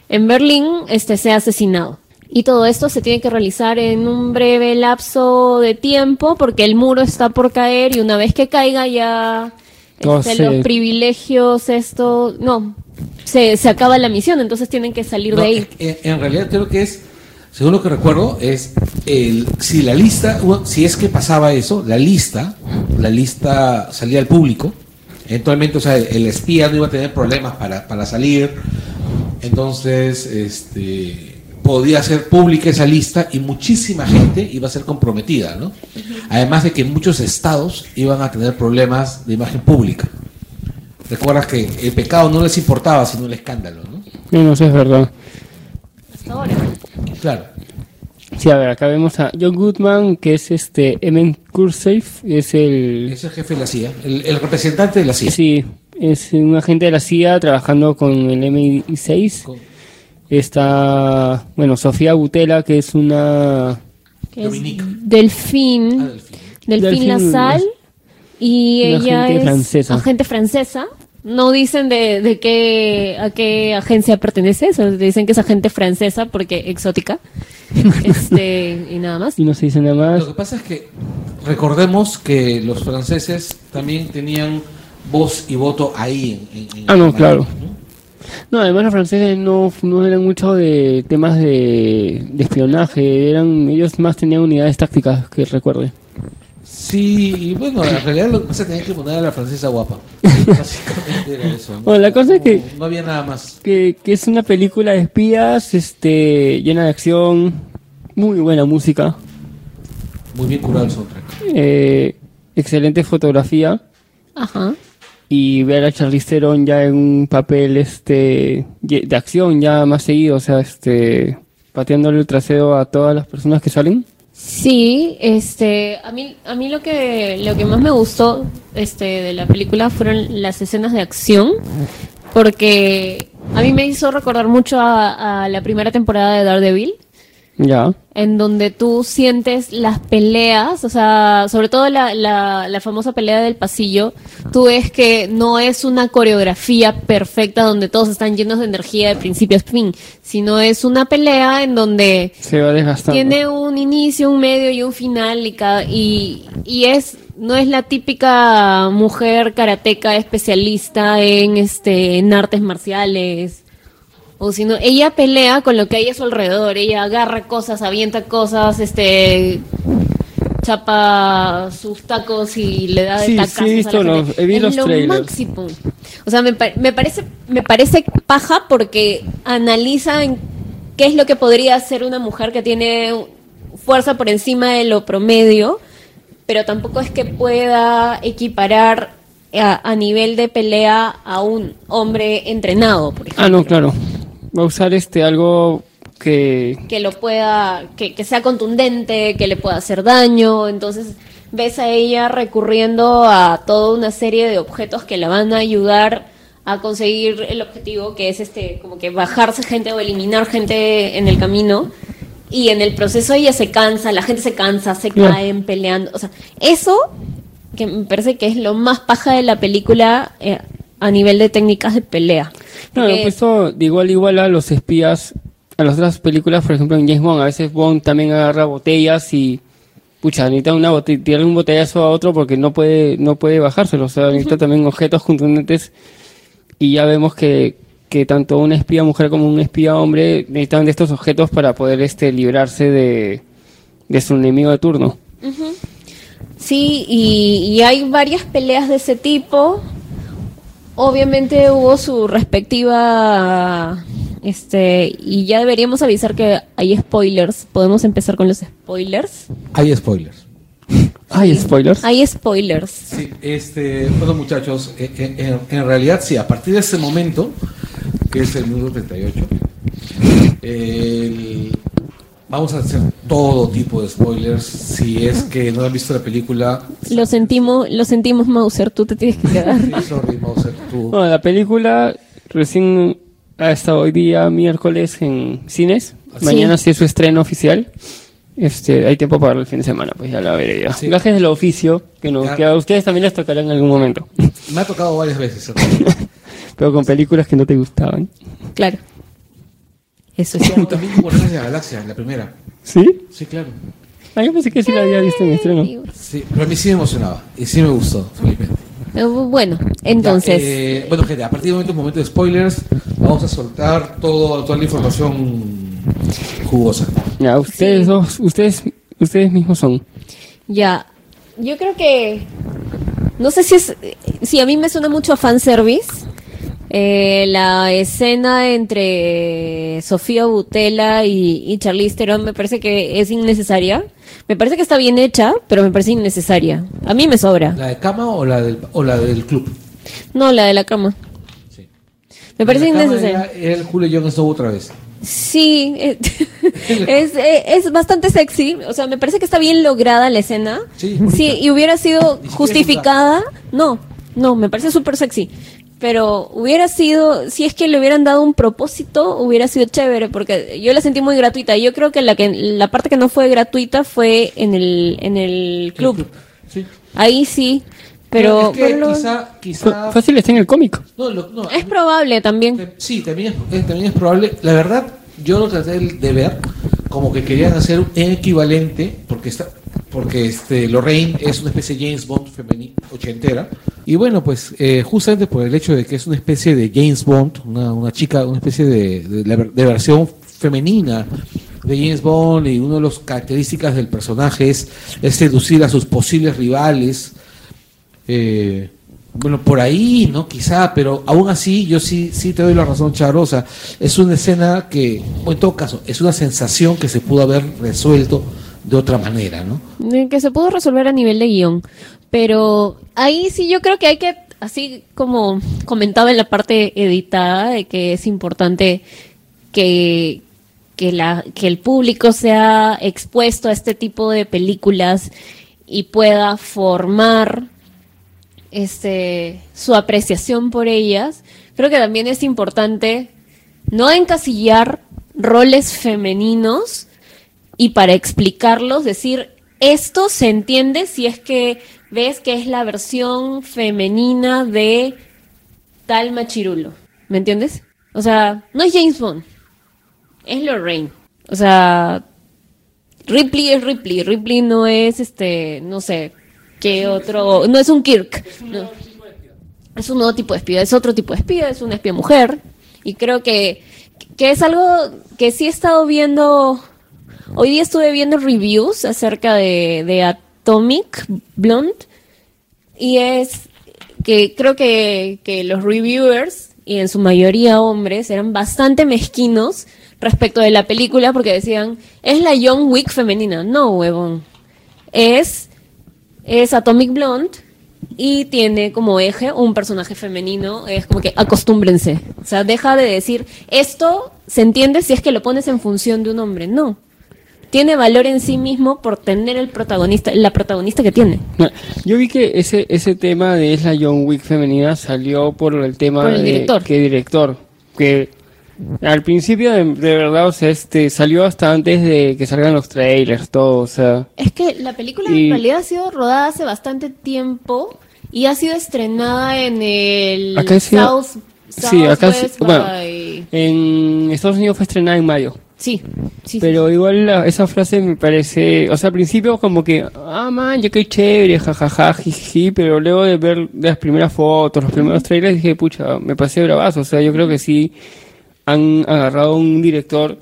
en Berlín este sea asesinado. Y todo esto se tiene que realizar en un breve lapso de tiempo porque el muro está por caer y una vez que caiga ya este, los privilegios, esto, no, se, se acaba la misión, entonces tienen que salir No, de ahí. En, en realidad creo que es, según lo que recuerdo, es el, si la lista, si es que pasaba eso, la lista, la lista salía al público, eventualmente, o sea, el, el espía no iba a tener problemas para, para salir, entonces, este podía hacer pública esa lista y muchísima gente iba a ser comprometida, ¿no? Además de que muchos estados iban a tener problemas de imagen pública. Recuerdas que el pecado no les importaba, sino el escándalo, ¿no? No, no sé, es verdad. Hasta ahora. Claro. Sí, a ver, acá vemos a John Goodman, que es este Emen Kursafe, es el... Es el jefe de la CIA, el, el representante de la CIA. Sí, es un agente de la CIA trabajando con el MI6. Con- Está, bueno, Sofía Butela, que es una... que es Dominique. Delfín, Ah, Delfín. Delfín y una ella agente es francesa. agente francesa. No dicen de, de qué, a qué agencia pertenece, solo dicen que es agente francesa porque exótica. [LAUGHS] este, y nada más. Y no se dice nada Lo más. que pasa es que recordemos que los franceses también tenían voz y voto ahí. En, en- en Ah, no, claro. ¿no? No, además los franceses no, no eran mucho de temas de, de espionaje, eran ellos más tenían unidades tácticas, que recuerde. Sí, y bueno, en realidad lo que se tenía que poner a la francesa guapa. [LAUGHS] Básicamente era eso. ¿no? Bueno, la cosa es que- No había nada más. Que, que es una película de espías, este, llena de acción, muy buena música, Muy bien curado el soundtrack. eh, excelente fotografía Ajá. y ver a Charlize Theron ya en un papel este de acción ya más seguido, o sea, este pateándole el trasero a todas las personas que salen. Sí, este, a mí, a mí lo que, lo que más me gustó, este, de la película fueron las escenas de acción, porque a mí me hizo recordar mucho a, a la primera temporada de Daredevil, Ya. en donde tú sientes las peleas, o sea, sobre todo la, la, la famosa pelea del pasillo, tú ves que no es una coreografía perfecta donde todos están llenos de energía de principio a fin, sino es una pelea en donde Se va desgastando. tiene un inicio, un medio y un final y cada y, y es no es la típica mujer karateca especialista en este en artes marciales o sino ella pelea con lo que hay a su alrededor, ella agarra cosas, avienta cosas, este chapa sus tacos y le da de Sí, sí, a la visto gente. los- he visto es los lo trailers. máximo. O sea, me, me parece me parece paja porque analiza en qué es lo que podría hacer una mujer que tiene fuerza por encima de lo promedio, pero tampoco es que pueda equiparar a, a nivel de pelea a un hombre entrenado, por ejemplo. Ah, no, claro. Va a usar este algo que que lo pueda, que, que sea contundente, que le pueda hacer daño. Entonces ves a ella recurriendo a toda una serie de objetos que la van a ayudar a conseguir el objetivo, que es este, como que bajarse gente o eliminar gente en el camino. Y en el proceso ella se cansa, la gente se cansa, se caen peleando. O sea, eso que me parece que es lo más paja de la película eh, a nivel de técnicas de pelea. Claro, Porque- pues eso de igual igual a los espías, a las otras películas, por ejemplo en James Bond, a veces Bond también agarra botellas y pucha, necesita una botella, tirarle un botellazo a otro porque no puede, no puede bajárselo, o sea, necesita también objetos contundentes y ya vemos que, que tanto una espía mujer como un espía hombre necesitan de estos objetos para poder este librarse de, de su enemigo de turno. Sí, y, y hay varias peleas de ese tipo. Obviamente hubo su respectiva, este, y ya deberíamos avisar que hay spoilers. Podemos empezar con los spoilers. Hay spoilers. [LAUGHS] Hay spoilers. Hay spoilers. Sí, este, bueno muchachos, eh, eh, en, en realidad sí, a partir de ese momento, que es el minuto 38, el- vamos a hacer todo tipo de spoilers. Si es que no han visto la película, Lo sentimos, lo sentimos, Mauser, tú te tienes que quedar. sí, sorry, Mauser, tú. Bueno, la película recién ha estado hoy día miércoles en cines. Sí. Mañana sí es su estreno oficial. Este, hay tiempo para el fin de semana, pues ya la veré ya. Sí. Gajes del oficio, que, nos, que a ustedes también les tocará en algún momento. Me ha tocado varias veces. [LAUGHS] Pero con películas que no te gustaban. Claro. Eso es [LAUGHS] cierto. también Guardianes de la Galaxia, la primera. ¿Sí? Sí, claro. Ah, yo pensé que sí la había visto en estreno. Sí, pero a mí sí me emocionaba y sí me gustó, felizmente. Eh, Bueno, entonces, Ya, eh, bueno, gente, a partir de momento, un momento de spoilers, vamos a soltar todo, toda la información jugosa. Ya, ustedes Sí. dos, ustedes, ustedes mismos son. Ya, yo creo que no sé si es si a mí me suena mucho a fanservice. Eh, la escena entre Sofía Butela y, y Charlize Theron me parece que es innecesaria. Me parece que está bien hecha, pero me parece innecesaria. A mí me sobra. ¿La de cama o la del, o la del club? No, la de la cama. Sí. Me parece innecesaria. Era, era el Julio Jon Snow otra vez. Sí, eh, [LAUGHS] es, eh, es bastante sexy. O sea, me parece que está bien lograda la escena. Sí. Sí, y hubiera sido justificada. No, no, me parece súper sexy. Pero hubiera sido, si es que le hubieran dado un propósito, hubiera sido chévere, porque yo la sentí muy gratuita. Yo creo que la que la parte que no fue gratuita fue en el en el club. Sí. Ahí sí, pero, es que pero lo- quizá, quizá Fácil está en el cómic. no, lo- no, es probable también. Sí, también es, también es probable. La verdad, yo lo traté de ver como que querían hacer un equivalente, porque está, porque este Lorraine es una especie de James Bond femenina ochentera y bueno pues eh, justamente por el hecho de que es una especie de James Bond una, una chica una especie de, versión femenina de James Bond y una de las características del personaje es, es seducir a sus posibles rivales eh, bueno, por ahí, ¿no? Quizá, pero aún así yo sí, sí te doy la razón, Charosa. Es una escena que, o en todo caso, es una sensación que se pudo haber resuelto de otra manera, ¿no? Que se pudo resolver a nivel de guion. Pero ahí sí yo creo que hay que, así como comentaba en la parte editada, de que es importante que, que, la, que el público sea expuesto a este tipo de películas y pueda formar este, su apreciación por ellas. Creo que también es importante no encasillar roles femeninos y para explicarlos decir esto se entiende si es que ves que es la versión femenina de tal machirulo. ¿Me entiendes? O sea, no es James Bond, es Lorraine. O sea, Ripley es Ripley. Ripley no es este, no sé, qué otro, no es un Kirk. no. Es un nuevo tipo de espía, es otro tipo de espía, es una espía mujer. Y creo que, que es algo que sí he estado viendo. Hoy día estuve viendo reviews acerca de, de Atomic Blonde. Y es que creo que, que los reviewers, y en su mayoría hombres, eran bastante mezquinos respecto de la película porque decían, es la Young Wick femenina. No, huevón. Es, es Atomic Blonde y tiene como eje un personaje femenino. Es como que acostúmbrense. O sea, deja de decir, esto se entiende si es que lo pones en función de un hombre. No. Tiene valor en sí mismo por tener el protagonista, la protagonista que tiene. Yo vi que ese ese tema de es la John Wick femenina salió por el tema Por el de director. que director que al principio de, de verdad o sea este salió hasta antes de que salgan los trailers todo o sea. Es que la película Y- en realidad ha sido rodada hace bastante tiempo y ha sido estrenada en el Acá South, sí acá bueno by- en Estados Unidos fue estrenada en mayo. Sí, sí, pero igual la- esa frase me parece o sea al principio como que ah man ya qué chévere jajaja jiji pero luego de ver las primeras fotos los primeros trailers dije pucha me pasé bravazo o sea yo creo que sí han agarrado un director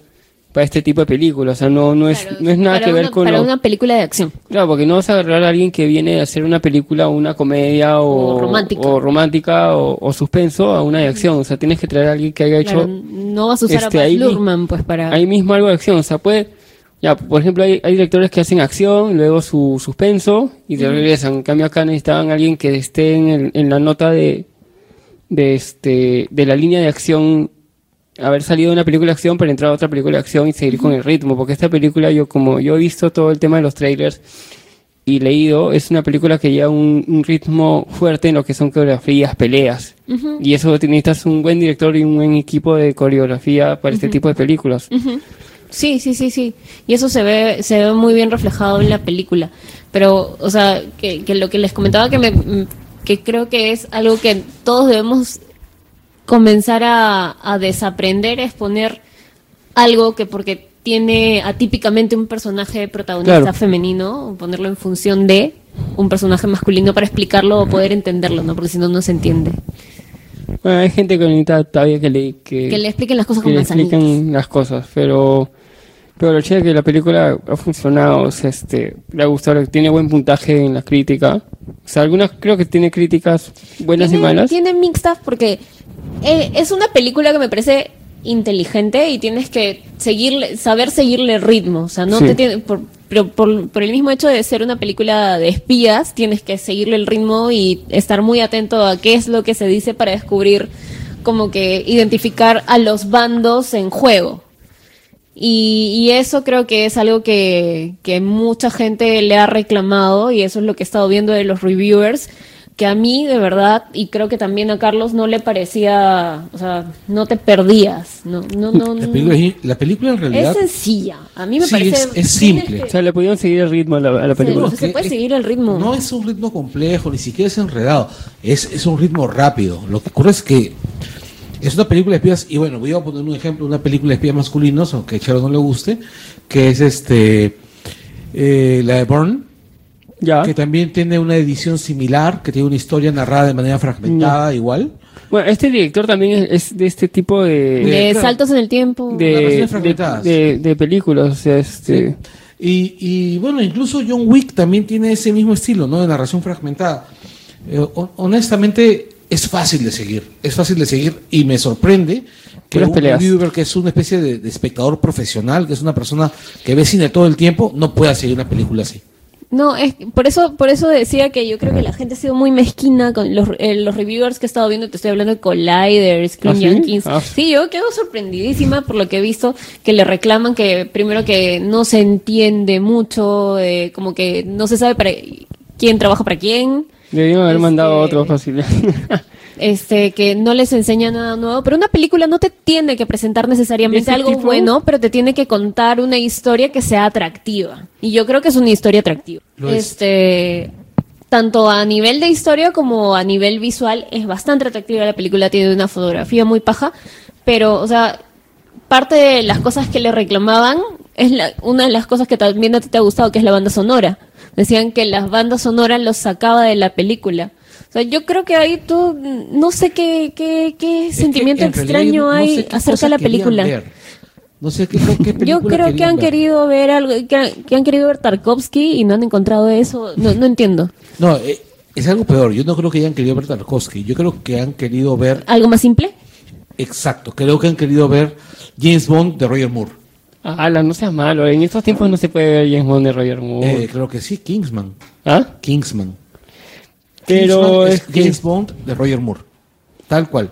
para este tipo de películas. O sea, no, no, es, Claro, no es nada que ver una- con... Para lo- una película de acción. Claro, porque no vas a agarrar a alguien que viene a hacer una película o una comedia o, O romántica. o, romántica o- o suspenso a una de acción. O sea, tienes que traer a alguien que haya hecho Claro, no vas a usar este, a ahí Luhrmann, pues para... ahí mismo algo de acción. O sea, puede... Ya, por ejemplo, hay, hay directores que hacen acción, luego su suspenso y te regresan. En cambio, acá necesitaban alguien que esté en, el- en la nota de, de, este, de la línea de acción haber salido de una película de acción para entrar a otra película de acción y seguir con el ritmo, porque esta película yo como yo he visto todo el tema de los trailers y leído, es una película que lleva un, un ritmo fuerte en lo que son coreografías, peleas. Y eso necesitas un buen director y un buen equipo de coreografía para este tipo de películas. Sí, sí, sí, sí. Y eso se ve, se ve muy bien reflejado en la película. Pero, o sea, que, que lo que les comentaba que me, que creo que es algo que todos debemos comenzar a, a desaprender es poner algo que porque tiene atípicamente un personaje protagonista Claro. femenino, ponerlo en función de un personaje masculino para explicarlo o poder entenderlo, ¿no? Porque si no, no se entiende. Bueno, hay gente que todavía que le, que, Que le expliquen las cosas que con le expliquen las cosas, pero pero lo chévere es que la película ha funcionado, o sea, este, le ha gustado, tiene buen puntaje en la crítica. O sea, algunas creo que tiene críticas buenas y malas. Tiene mixtas porque eh, es una película que me parece inteligente y tienes que seguirle, saber seguirle el ritmo. O sea, no Sí. te tiene, por, pero por, por el mismo hecho de ser una película de espías, tienes que seguirle el ritmo y estar muy atento a qué es lo que se dice para descubrir, como que identificar a los bandos en juego. Y, y eso creo que es algo que, que mucha gente le ha reclamado y eso es lo que he estado viendo de los reviewers, que a mí de verdad, y creo que también a Carlos no le parecía, o sea, no te perdías, no, no, no, La no. película, la película en es realidad sencilla, a mí me Sí, parece... es- es simple. que- O sea, le pudieron seguir el ritmo a la, a la se, película. No, se puede es- seguir el ritmo. no es un ritmo complejo, ni siquiera es enredado, es, es un ritmo rápido. Lo que ocurre es que es una película de espías, y bueno, voy a poner un ejemplo, una película de espías masculinos, aunque a Charo no le guste, que es este eh, la de Bourne, Ya. que también tiene una edición similar, que tiene una historia narrada de manera fragmentada igual. Bueno, este director también es, es de este tipo de... De saltos en el tiempo. De, de, fragmentadas. de- de películas, o sea, este... Y, y, bueno, incluso John Wick también tiene ese mismo estilo, ¿no? De narración fragmentada. Eh, hon- honestamente, es fácil de seguir. Es fácil de seguir y me sorprende que un peleas. reviewer que es una especie de, de espectador profesional, que es una persona que ve cine todo el tiempo, no pueda seguir una película así. No, es por eso, por eso decía que yo creo que la gente ha sido muy mezquina con los, eh, los reviewers que he estado viendo. Te estoy hablando de Collider, Screen ¿Ah, sí? Junkies. Ah. Sí, yo quedo sorprendidísima por lo que he visto que le reclaman que primero que no se entiende mucho, eh, como que no se sabe para quién trabaja para quién. Debieron haber Este- mandado otro fácil. [LAUGHS] este que no les enseña nada nuevo, pero una película no te tiene que presentar necesariamente ¿Ese algo tipo? bueno, pero te tiene que contar una historia que sea atractiva. Y yo creo que es una historia atractiva. Lo es. Este tanto a nivel de historia como a nivel visual es bastante atractiva la película, tiene una fotografía muy paja, pero o sea, parte de las cosas que le reclamaban es la- una de las cosas que también a ti te ha gustado, que es la banda sonora. Decían que las bandas sonoras los sacaba de la película. O sea, yo creo que ahí tú, no sé qué, qué, qué Es sentimiento extraño no- hay acerca de la película. ver. No sé qué, qué película Yo creo que han ver. querido ver algo, que han, que han querido ver Tarkovsky y no han encontrado eso. No, no entiendo. No, eh, es algo peor. Yo no creo que hayan querido ver Tarkovsky. Yo creo que han querido ver, ¿Algo más simple? exacto, creo que han querido ver James Bond de Roger Moore. Ala, no seas malo. En estos tiempos no se puede ver James Bond de Roger Moore. Eh, creo que sí, Kingsman. ¿Ah? Kingsman. Pero Kingsman es James Bond de Roger Moore. Tal cual.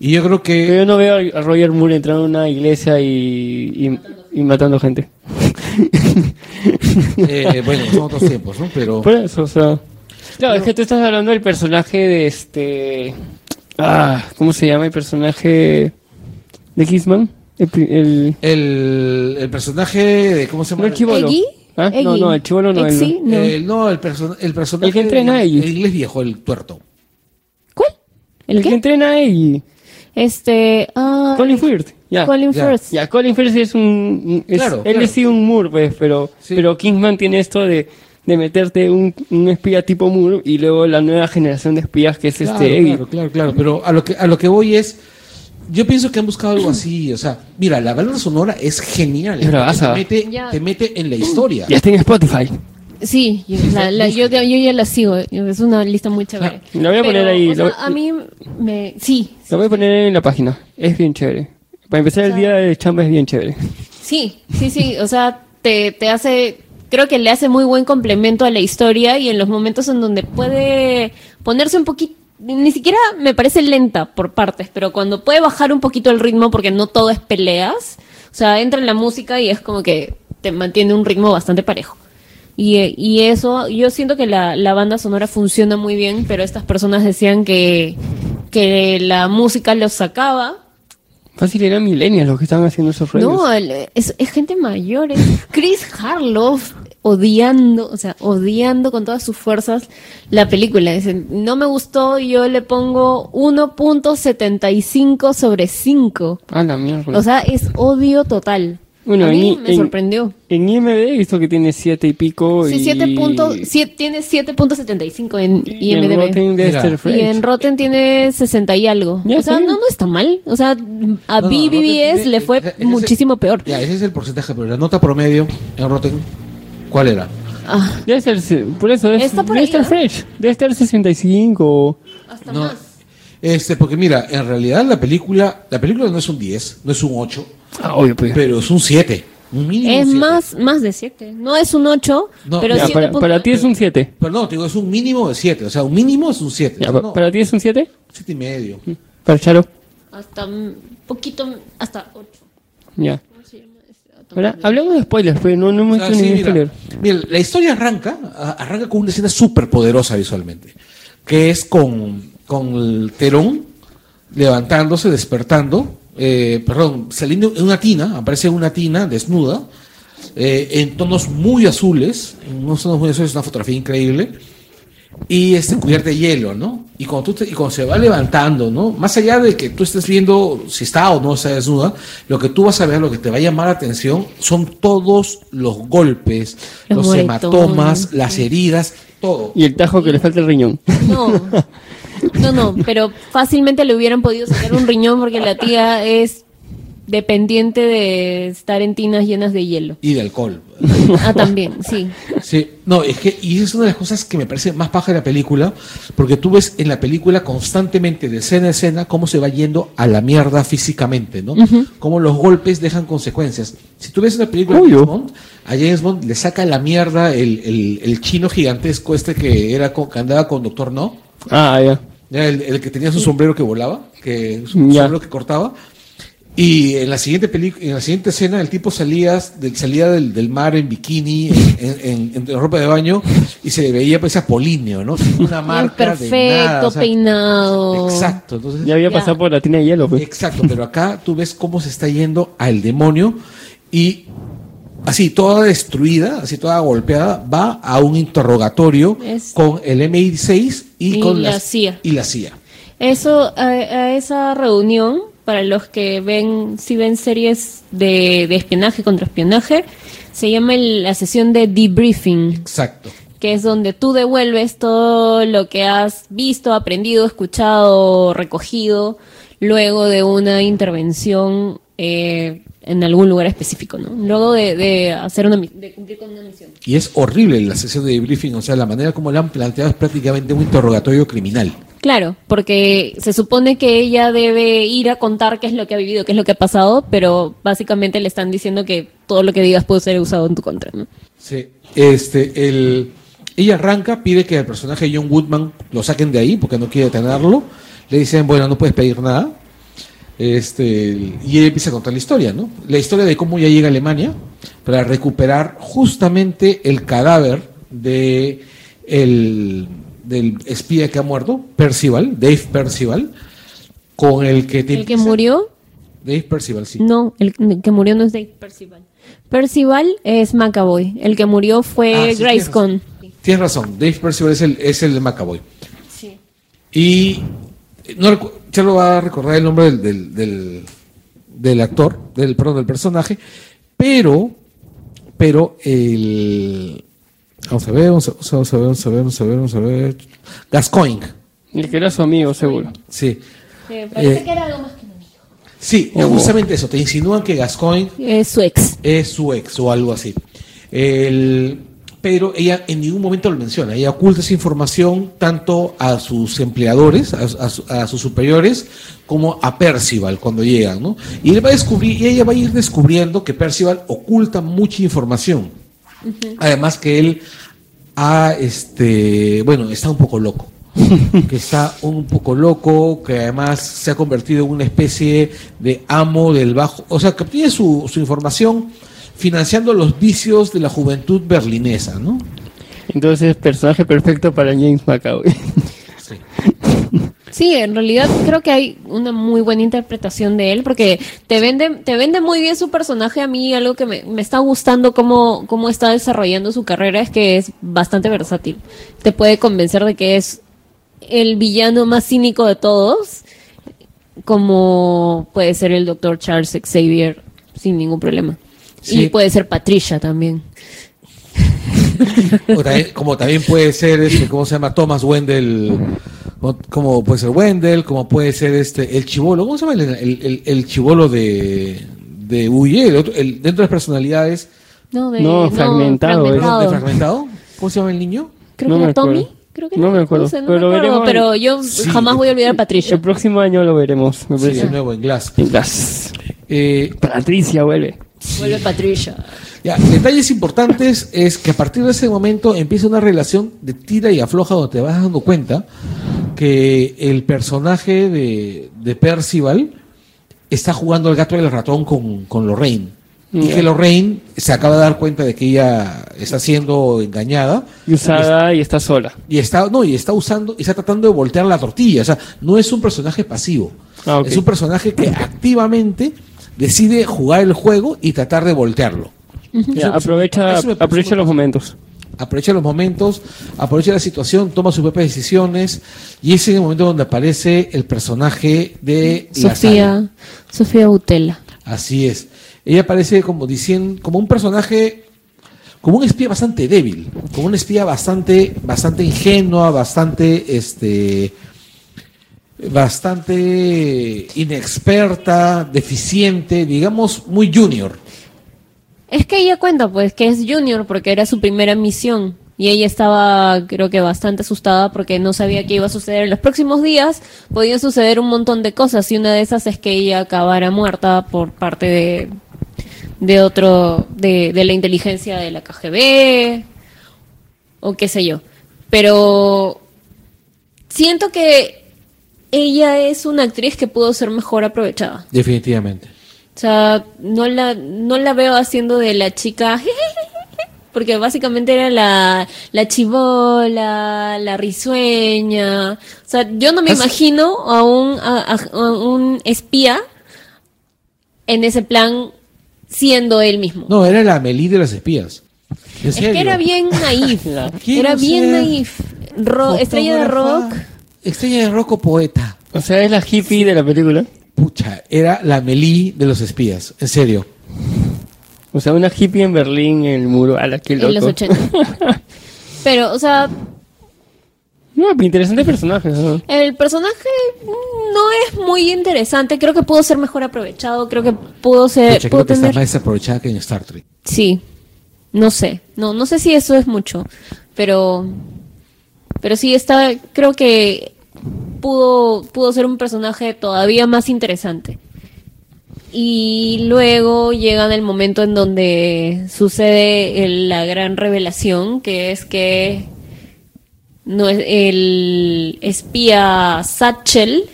Y yo creo Pero que yo no veo a Roger Moore entrar a una iglesia y, y, y matando gente. [LAUGHS] eh, bueno, son otros tiempos, ¿no? Pero Por eso, o sea. Claro, es que tú estás hablando del personaje de este. Ah, ¿cómo se llama el personaje de Kissman? El, el- el, el personaje de cómo se no llama? el chivolo. ¿Eggy? ¿Ah? No, Eggy. no, el chivolo no. el- Exi, no. El, no, el, perso- el personaje. El que entrena a Eggy. El inglés viejo, el tuerto. ¿Cuál? ¿El el que entrena y Este. ah, Colin Firth. Ya. Colin ya. Firth. Ya, Colin Firth es un. es- Claro, él claro. es sí un Moore, pues, pero, Sí. pero Kingsman tiene esto de, de meterte un, un espía tipo Moore y luego la nueva generación de espías que es Claro, este Eggy. claro, claro, claro. Pero a lo que a lo que voy es. Yo pienso que han buscado algo así, o sea, mira, la banda sonora es genial, Es bravaza. te mete, Ya. te mete en la historia. Ya está en Spotify. Sí, yo, la- la- yo, yo ya la sigo. Es una lista muy chévere. La voy a poner Pero, ahí, o sea, lo- a mí me. Sí. Lo voy a poner en la página. Es bien chévere. Para empezar el día de chamba es bien chévere. Sí, sí, sí. O sea, te, te hace. Creo que le hace muy buen complemento a la historia y en los momentos en donde puede ponerse un poquito. Ni siquiera me parece lenta por partes, pero cuando puede bajar un poquito el ritmo porque no todo es peleas. O sea, entra en la música y es como que te mantiene un ritmo bastante parejo. Y, y eso, yo siento que la, la banda sonora funciona muy bien, pero estas personas decían que, que la música los sacaba Fácil eran millennials los que estaban haciendo esos radios. no, es, es gente mayor. Es Chris Harloff odiando, o sea, odiando con todas sus fuerzas la película. Dice, no me gustó, yo le pongo 1.75 sobre 5. Ah, la mierda. O sea, es odio total. Bueno, A mí en- me en- sorprendió. en IMDb he visto que tiene siete y pico. Sí, y... 7 punto- siete- tiene 7.75 en y en IMDb. Rotten de Y en Rotten tiene 60 y algo. Ya, o sea, no, no está mal. O sea, a No, no, Rotten BBBS le fue ese- ese- muchísimo peor. Ya, ese es el porcentaje, pero la nota promedio en Rotten, ¿cuál era? Ah, Debe ser, por eso es Está por debe ahí, estar ¿no? fresh. Debe estar 65. hasta No, más. Este, porque mira, en realidad la película, la película no es un 10, no es un 8, Ah, obvio, pues. pero es un 7. Un mínimo Es un 7. más, más de 7. No es un 8, No, pero ya, Ya, 7 para, para ti es un 7. Pero no, te digo, es un mínimo de 7, o sea, un mínimo es un 7. Ya, o sea, pa- no, ¿Para ti es un 7? 7 y medio. Para Charo. Hasta un poquito, hasta 8. Ya. Ahora, hablamos de spoilers, pero no, no hemos O sea, hecho sí, ningún mira, spoiler. mira, la historia arranca, arranca con una escena súper poderosa visualmente, que es con, con el Terón levantándose, despertando, eh, perdón, saliendo en una tina, aparece en una tina desnuda, eh, en tonos muy azules, en unos tonos muy azules, es una fotografía increíble, y este cubierta de hielo, ¿no? Y cuando, tú te- y cuando se va levantando, ¿no? Más allá de que tú estés viendo si está o no está desnuda, lo que tú vas a ver, lo que te va a llamar la atención, son todos los golpes, Los los, hematomas, las heridas, todo. Y el tajo que le falta el riñón. No, no, no, pero fácilmente le hubieran podido sacar un riñón porque la tía es dependiente de estar en tinas llenas de hielo. Y de alcohol. Ah, también, sí. Sí, no, es que, y es una de las cosas que me parece más paja de la película, porque tú ves en la película constantemente, de escena a escena, cómo se va yendo a la mierda físicamente, ¿no? Cómo los golpes dejan consecuencias. Si tú ves una película de. James Bond, a James Bond le saca la mierda el, el, el chino gigantesco este que era con- que andaba con Doctor No, Ah, ya. ya, el, el que tenía su sombrero que volaba, que su Ya. sombrero que cortaba. Y en la siguiente película, en la siguiente escena, el tipo salía del, salía del, del mar en bikini, en, en- en ropa de baño, y se le veía pues apolíneo, ¿no? Sin una marca de Perfecto, nada. o sea, peinado. Exacto, entonces. Ya había Ya. pasado por la tina de hielo, pues. Exacto, pero acá tú ves cómo se está yendo al demonio y así, toda destruida, así toda golpeada, va a un interrogatorio Es- con el MI6 y, Y con la CIA. Y la CIA. Eso, a, a esa reunión, para los que ven, si ven series de, de espionaje contra espionaje, se llama el- la sesión de debriefing, Exacto. que es donde tú devuelves todo lo que has visto, aprendido, escuchado, recogido, luego de una intervención eh, en algún lugar específico, ¿no? Luego de, de hacer una, de cumplir con una misión. Y es horrible la sesión de debriefing, o sea, la manera como la han planteado es prácticamente un interrogatorio criminal. Claro, porque se supone que ella debe ir a contar qué es lo que ha vivido, qué es lo que ha pasado, pero básicamente le están diciendo que todo lo que digas puede ser usado en tu contra, ¿no? Sí. Este, el, ella arranca, pide que el personaje John Woodman lo saquen de ahí porque no quiere tenerlo. Le dicen, bueno, no puedes pedir nada. Este, y ella empieza a contar la historia, ¿no? La historia de cómo ella llega a Alemania para recuperar justamente el cadáver de el, del espía que ha muerto, Percival, Dave Percival, con el que El que murió, Dave Percival, sí. no, el que murió no es Dave Percival. Percival es McAvoy, el que murió fue Ah, sí, Grayscon. Tienes razón, Dave Percival es el, es el de McAvoy. Sí. Y no ya lo va a recordar el nombre del, del, del, del actor, del perdón, del personaje, pero, pero el vamos a ver, vamos a, vamos a ver, vamos a ver, vamos a ver, vamos a ver. Gascoigne, El que era su amigo, seguro. sí. parece Eh, que era algo más que un amigo. Sí, Oh. justamente eso, te insinúan que Gascoigne Es su ex. es su ex o algo así. El- pero ella en ningún momento lo menciona. Ella oculta esa información tanto a sus empleadores, a, a su- a sus superiores, como a Percival cuando llegan, ¿no? Y él va a descubrir, y ella va a ir descubriendo que Percival oculta mucha información. Además que él ha, este, bueno, está un poco loco. [LAUGHS] que está un poco loco, que además se ha convertido en una especie de amo del bajo, o sea, que obtiene su, su información financiando los vicios de la juventud berlinesa, ¿no? Entonces, personaje perfecto para James McAvoy. Sí. [LAUGHS] Sí, en realidad creo que hay una muy buena interpretación de él porque te vende, te vende muy bien su personaje. A mí algo que me, me está gustando cómo, cómo está desarrollando su carrera es que es bastante versátil. Te puede convencer de que es el villano más cínico de todos, como puede ser el Dr. Charles Xavier sin ningún problema. Sí. Y puede ser Patricia también. O también- como también puede ser, este, ¿cómo se llama? Thomas Wendell, como puede ser Wendell, como puede ser este el chivolo, ¿cómo se llama el, el, el- el chivolo de, de Uye? El otro- el- dentro de las personalidades, No, de, No, fragmentado, perdón, fragmentado. de fragmentado, ¿cómo se llama el niño? Creo No que me era Tommy. acuerdo. Creo que No me acuerdo, sé, no pero me acuerdo, veremos. pero yo Sí. jamás voy a olvidar a Patricia. El próximo año lo veremos, me Sí, de nuevo en Glass. Las- Eh, Patricia vuelve. Vuelve Patricia. Ya, detalles importantes es que a partir de ese momento empieza una relación de tira y afloja donde te vas dando cuenta que el personaje de, de Percival está jugando al gato y el ratón con, con Lorraine. Y que Lorraine se acaba de dar cuenta de que ella está siendo engañada Y usada y está sola. y está, no, y está usando, y está tratando de voltear la tortilla. O sea, no es un personaje pasivo. Ah. Es un personaje que activamente decide jugar el juego y tratar de voltearlo. Eso- aprovecha, eso aprovecha los momentos. Aprovecha los momentos, aprovecha la situación, toma sus propias decisiones y es en el momento donde aparece el personaje de. Sofía, Sofía Utela. Así es. Ella aparece como diciendo, como un personaje, como un espía bastante débil, como una espía bastante, bastante ingenua, bastante, este, bastante inexperta, deficiente, digamos, muy junior. Es que ella cuenta, pues, que es Junior porque era su primera misión. Y ella estaba, creo que bastante asustada porque no sabía qué iba a suceder en los próximos días. Podían suceder un montón de cosas y una de esas es que ella acabara muerta por parte de, de otro, de, de la inteligencia de la KGB o qué sé yo. Pero siento que ella es una actriz que pudo ser mejor aprovechada. Definitivamente. O sea, no la, no la veo haciendo de la chica, [LAUGHS] porque básicamente era la, la chivola, la risueña. O sea, yo no me imagino a un, a, un espía en ese plan siendo él mismo. No, era la Amelie de las espías. En es que era bien naif. [LAUGHS] Era bien naif. Ro- estrella de rock. Estrella de rock o poeta. O sea, es la hippie de la película. Pucha, era la Amelie de los espías. En serio. O sea, una hippie en Berlín en el muro. A la que En loco. los 80. [LAUGHS] Pero, o sea, No, interesante personaje. ¿no? El personaje no es muy interesante. Creo que pudo ser mejor aprovechado. Creo que pudo ser. Pucha, pudo creo que está más desaprovechada que en Star Trek. Sí. No sé. No, no sé si eso es mucho. Pero. Pero sí está. Creo que pudo, pudo ser un personaje todavía más interesante. Y luego llega el momento en donde sucede el- la gran revelación, que es que no es el espía Satchel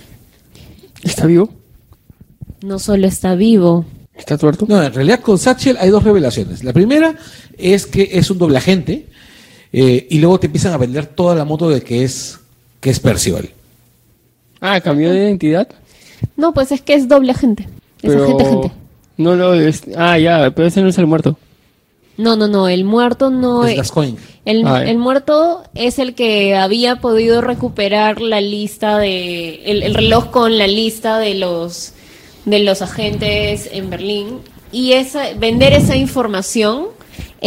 ¿Está vivo? no solo está vivo. ¿Está tuerto? No, en realidad con Satchel hay dos revelaciones. La primera es que es un doble agente eh, y luego te empiezan a vender toda la moto de que es que es Percival. Ah, cambió de identidad. No, pues es que es doble agente. Es Pero... agente, agente. No lo es. Ah, ya, pero ese no es el muerto. No, no, no. El muerto no Es es. Gascoigne. El, Ah, el muerto es el que había podido recuperar la lista de. El, el reloj con la lista de los de los agentes en Berlín. Y esa, vender esa información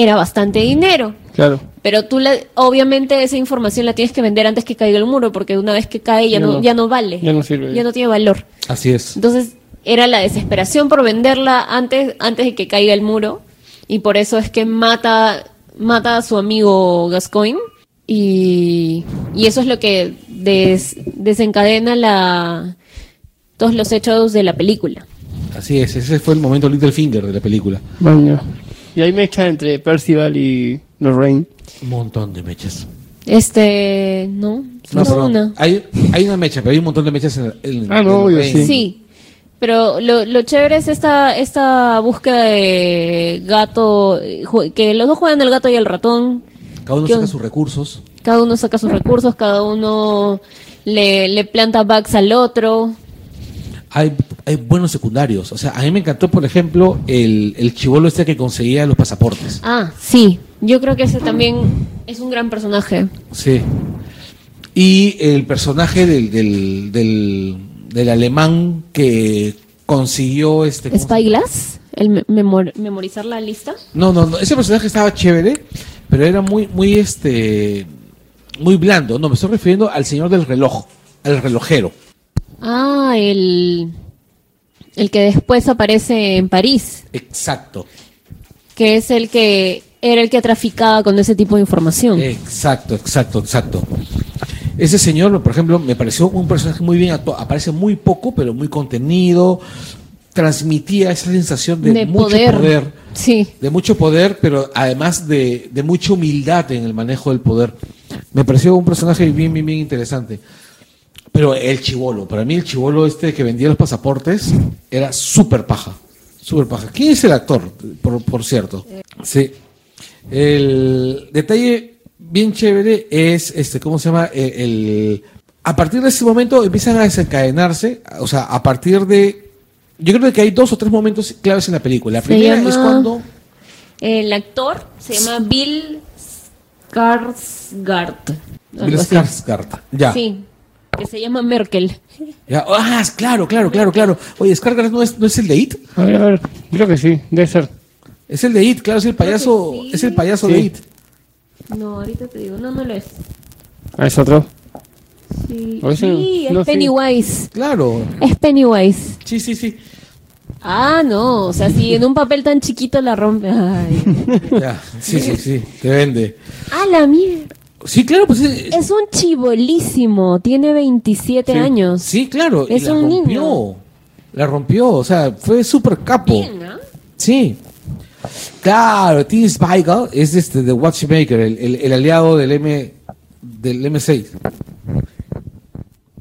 era bastante dinero. Claro. Pero tú, la, obviamente, esa información la tienes que vender antes que caiga el muro, porque una vez que cae ya, Ya no, no. ya no vale. Ya no sirve. Ya no tiene valor. Así es. Entonces, era la desesperación por venderla antes, antes de que caiga el muro. Y por eso es que mata, mata a su amigo Gascoigne. Y, y eso es lo que des- desencadena la, todos los hechos de la película. Así es. Ese fue el momento Littlefinger de la película. Baño. Y ahí me echa entre Percival y Lorraine. Un montón de mechas. Este, no, No, solo perdón. una. Hay, hay una mecha, pero hay un montón de mechas en, en- Ah, no, en- obvio, en- sí. Sí. Pero lo, lo chévere es esta, esta búsqueda de gato, eh, ju- que los dos juegan el gato y el ratón. Cada uno ¿Qué saca sus recursos. Cada uno saca sus recursos, cada uno le, le planta bugs al otro. Hay, hay buenos secundarios. O sea, a mí me encantó, por ejemplo, el, el chivolo este que conseguía los pasaportes. Ah, sí. Yo creo que ese también es un gran personaje. Sí. Y el personaje del, del, del, del alemán que consiguió este. ¿cómo se- Spyglass, el me- memor- memorizar la lista. No, no, no, ese personaje estaba chévere, pero era muy, muy este, muy blando. No, me estoy refiriendo al señor del reloj, al relojero. Ah, el, el que después aparece en París, Exacto, que es el que era el que traficaba con ese tipo de información. exacto, exacto, exacto. Ese señor, por ejemplo, me pareció un personaje muy bien actuado. Aparece muy poco, pero muy contenido. Transmitía esa sensación de, de mucho poder. poder. Sí. de mucho poder, pero además de, de mucha humildad en el manejo del poder. Me pareció un personaje bien, bien, bien interesante. Pero el chivolo, para mí el chivolo este que vendía los pasaportes era súper paja. Súper paja. ¿Quién es el actor, por, por cierto? Sí. El detalle bien chévere es, este, ¿cómo se llama? El, el- a partir de ese momento empiezan a desencadenarse, o sea, a partir de... Yo creo que hay dos o tres momentos claves en la película. La primera llama- es cuando... El actor se llama Bill Skarsgård. Bill. Skarsgård. Ya. Sí, que se llama Merkel. ya. Ah, claro, claro, claro, claro. Oye, Skarsgård no es, no es el de It. A ver, a ver, creo que sí, debe ser. Es el de It, claro, es el payaso, sí. es el payaso Sí. de It. No, ahorita te digo, no, no lo es. Ah, es otro. Sí, sí, es no, sí. Pennywise. Claro. Es Pennywise. Sí, sí, sí. Ah, no, o sea, si en un papel tan chiquito la rompe. Ay. [LAUGHS] Ya. Sí, sí, sí. Te vende. Ah, la mierda. Sí, claro, pues es- Es un chibolísimo, tiene 27 Sí. años. sí, claro. y Es la un rompió. niño. La rompió, o sea, fue súper capo. Bien, ¿ah? Sí. Claro, Tim Spiegel es este de Watchmaker, el, el, el aliado del M del M6.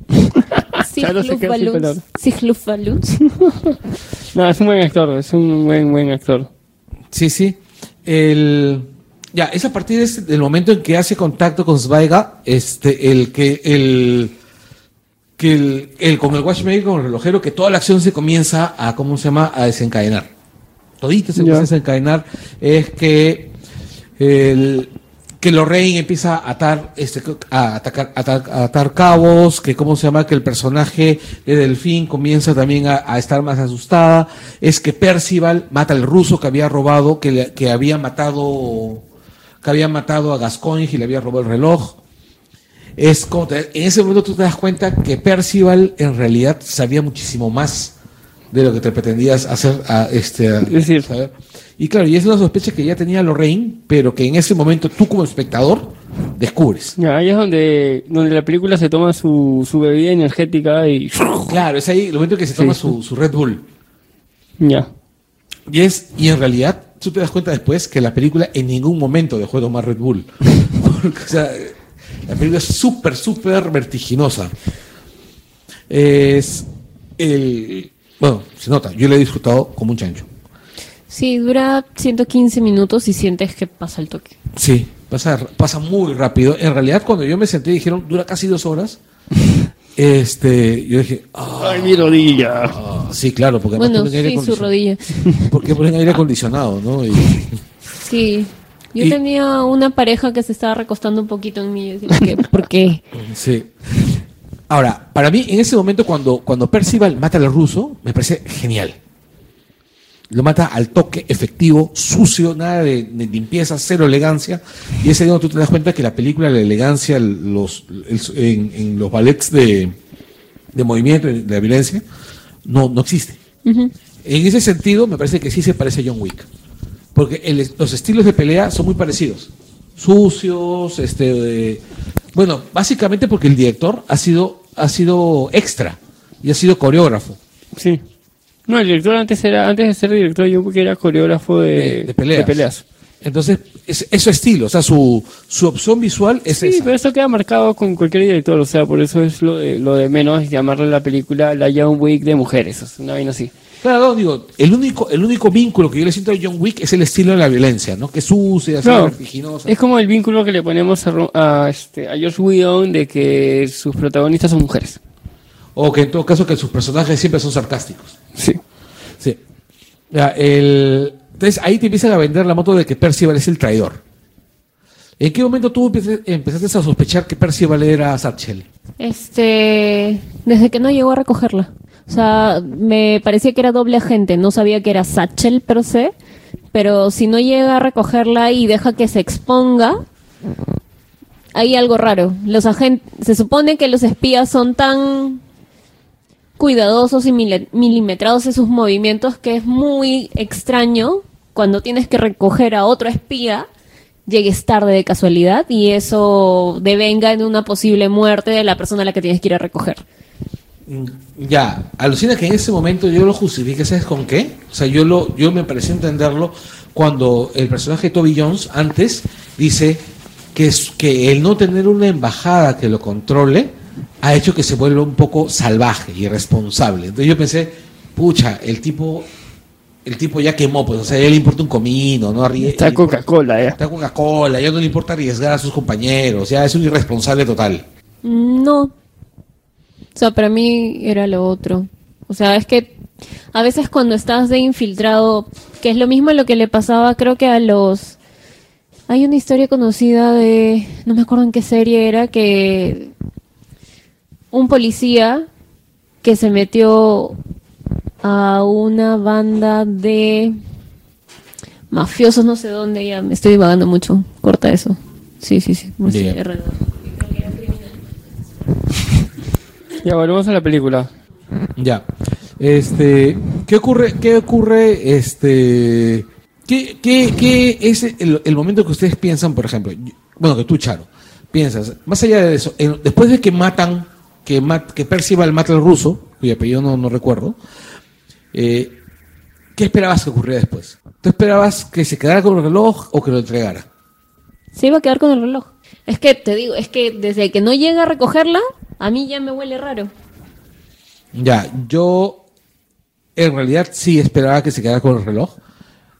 [LAUGHS] Ya no sé qué decir, pero- Siglufaluns. [LAUGHS] No, es un buen actor, es un buen, buen actor. Sí, sí. El ya, es a partir ese- del momento en que hace contacto con Zweig, este el que el que el, con el watchmaker, con el relojero, que toda la acción se comienza a, ¿cómo se llama?, a desencadenar. Todito se comienza a desencadenar, es que el, que Lorraine empieza a atar, este, a atacar, a atar, cabos, que cómo se llama, que el personaje de Delfín comienza también a, estar más asustada, es que Percival mata al ruso que había robado, que, que había matado, que había matado a Gascoigne y le había robado el reloj es como te- en ese momento tú te das cuenta que Percival en realidad sabía muchísimo más de lo que te pretendías hacer a este a- Es decir- saber. y claro y es una sospecha que ya tenía Lorraine pero que en ese momento tú como espectador descubres Ya, ahí es donde, donde la película se toma su, su bebida energética y... [LAUGHS] claro es ahí el momento que se toma Sí. su, su Red Bull Ya. y es y en realidad tú te das cuenta después que la película en ningún momento dejó de tomar Red Bull [LAUGHS] Porque, o sea la película es súper súper vertiginosa. Es el bueno se nota yo la he disfrutado como un chancho. Sí, dura 115 minutos y sientes que pasa el toque. sí pasa pasa muy rápido. En realidad cuando yo me senté dijeron dura casi dos horas [LAUGHS] este yo dije ah, ¡Ay, mi rodilla! ah, sí claro porque Bueno, ponen aire sí, su acondicionado. rodilla. [LAUGHS] porque ponen aire acondicionado no Y- Sí. Yo Y- tenía una pareja que se estaba recostando un poquito en mí. y decía, ¿por qué? ¿Por qué? Sí. Ahora, para mí, en ese momento, cuando, cuando Percival mata al ruso, me parece genial. Lo mata al toque, efectivo, sucio, nada de, de limpieza, cero elegancia. Y ese día tú te das cuenta que la película, la elegancia, los, el- en, en los ballets de, de movimiento, de la violencia, no, no existe. En ese sentido, me parece que sí se parece a John Wick. Porque el- los estilos de pelea son muy parecidos. Sucios, este, de- bueno, básicamente porque el director ha sido, ha sido extra y ha sido coreógrafo Sí. No, el director antes era, antes de ser director, yo que era coreógrafo de, de, de peleas. de peleas. Entonces, es, es su estilo, o sea, su, su opción visual es Sí, esa. pero eso queda marcado con cualquier director, o sea, por eso es lo de, lo de menos llamarle la película la John Wick de mujeres, o sea, una vaina así. Claro, no, digo, el único, el único vínculo que yo le siento a John Wick es el estilo de la violencia, ¿no? Que es sucia, Claro, vertiginosa. es como el vínculo que le ponemos a, a, este, a Josh Whedon de que sus protagonistas son mujeres. O que en todo caso que sus personajes siempre son sarcásticos. Sí. Sí. Ya, el- Entonces ahí te empiezan a vender la moto de que Percival es el traidor. ¿En qué momento tú empe- empezaste a sospechar que Percival era Satchel? Este, desde que no llegó a recogerla. O sea, me parecía que era doble agente, no sabía que era Satchel per se, pero si no llega a recogerla y deja que se exponga, hay algo raro. Los agentes, se supone que los espías son tan cuidadosos y mili- milimetrados en sus movimientos que es muy extraño cuando tienes que recoger a otro espía llegues tarde de casualidad y eso devenga en una posible muerte de la persona a la que tienes que ir a recoger. Mm, Ya, alucina que en ese momento yo lo justifique, ¿sabes con qué? O sea, yo lo, yo me pareció entenderlo cuando el personaje Toby Jones antes dice que, es, que el no tener una embajada que lo controle ha hecho que se vuelva un poco salvaje y irresponsable. Entonces yo pensé, pucha, el tipo, el tipo ya quemó, pues, o sea, ya le importa un comino, ¿no? Arrie- Está Coca-Cola, ya. Está Coca-Cola, ya no le importa arriesgar a sus compañeros, ya es un irresponsable total. No. O sea, para mí era lo otro. O sea, es que a veces cuando estás de infiltrado, que es lo mismo lo que le pasaba creo que a los Hay una historia conocida de, no me acuerdo en qué serie era, que un policía que se metió a una banda de mafiosos, no sé dónde, ya me estoy divagando mucho. Corta eso. Sí, sí, sí. Ya volvemos a la película. Ya. Este, ¿qué ocurre? ¿Qué ocurre? Este, ¿qué, qué, qué es el, el momento que ustedes piensan, por ejemplo? yo- Bueno, que tú, Charo, piensas, más allá de eso, en- después de que matan, que, mat, que Percival mata al ruso, cuyo apellido no, no recuerdo, eh, ¿qué esperabas que ocurriera después? ¿Tú esperabas que se quedara con el reloj o que lo entregara? Se iba a quedar con el reloj. Es que te digo, es que desde que no llega a recogerla, a mí ya me huele raro. Ya, yo en realidad sí esperaba que se quedara con el reloj,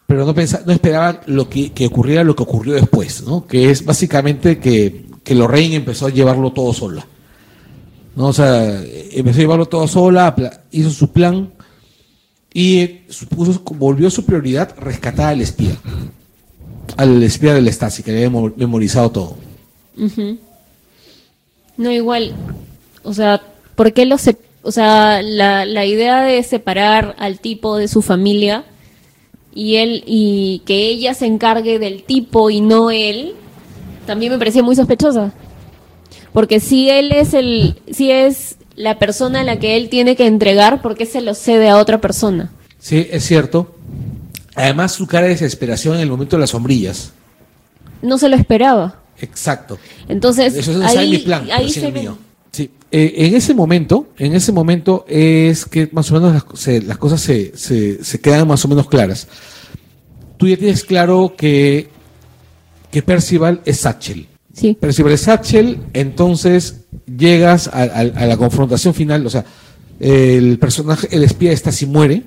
pero no pensaba, no esperaba lo que, que ocurriera lo que ocurrió después, ¿no? Que es básicamente que, que Lorraine empezó a llevarlo todo sola. ¿No? O sea, empezó a llevarlo todo sola, hizo su plan y eh, su- puso- volvió su prioridad rescatar al espía. Al espía del Stasi, que había memo- memorizado todo. Ujú. No, igual, o sea, ¿por qué los se- o sea, la, la idea de separar al tipo de su familia y él y que ella se encargue del tipo y no él, también me parecía muy sospechosa. Porque si él es el si es la persona a la que él tiene que entregar, ¿por qué se lo cede a otra persona? Sí, es cierto. Además, su cara de desesperación en el momento de las sombrillas. No se lo esperaba. Exacto. Entonces, Eso no ahí, mi plan, ahí se el ve- mío. Sí. Eh, en ese momento, en ese momento es que más o menos las, se- las cosas se, se, se quedan más o menos claras. Tú ya tienes claro que, que Percival es Satchel. Sí. Percival es Satchel, entonces llegas a, a- a la confrontación final, o sea, el personaje, el espía está si muere.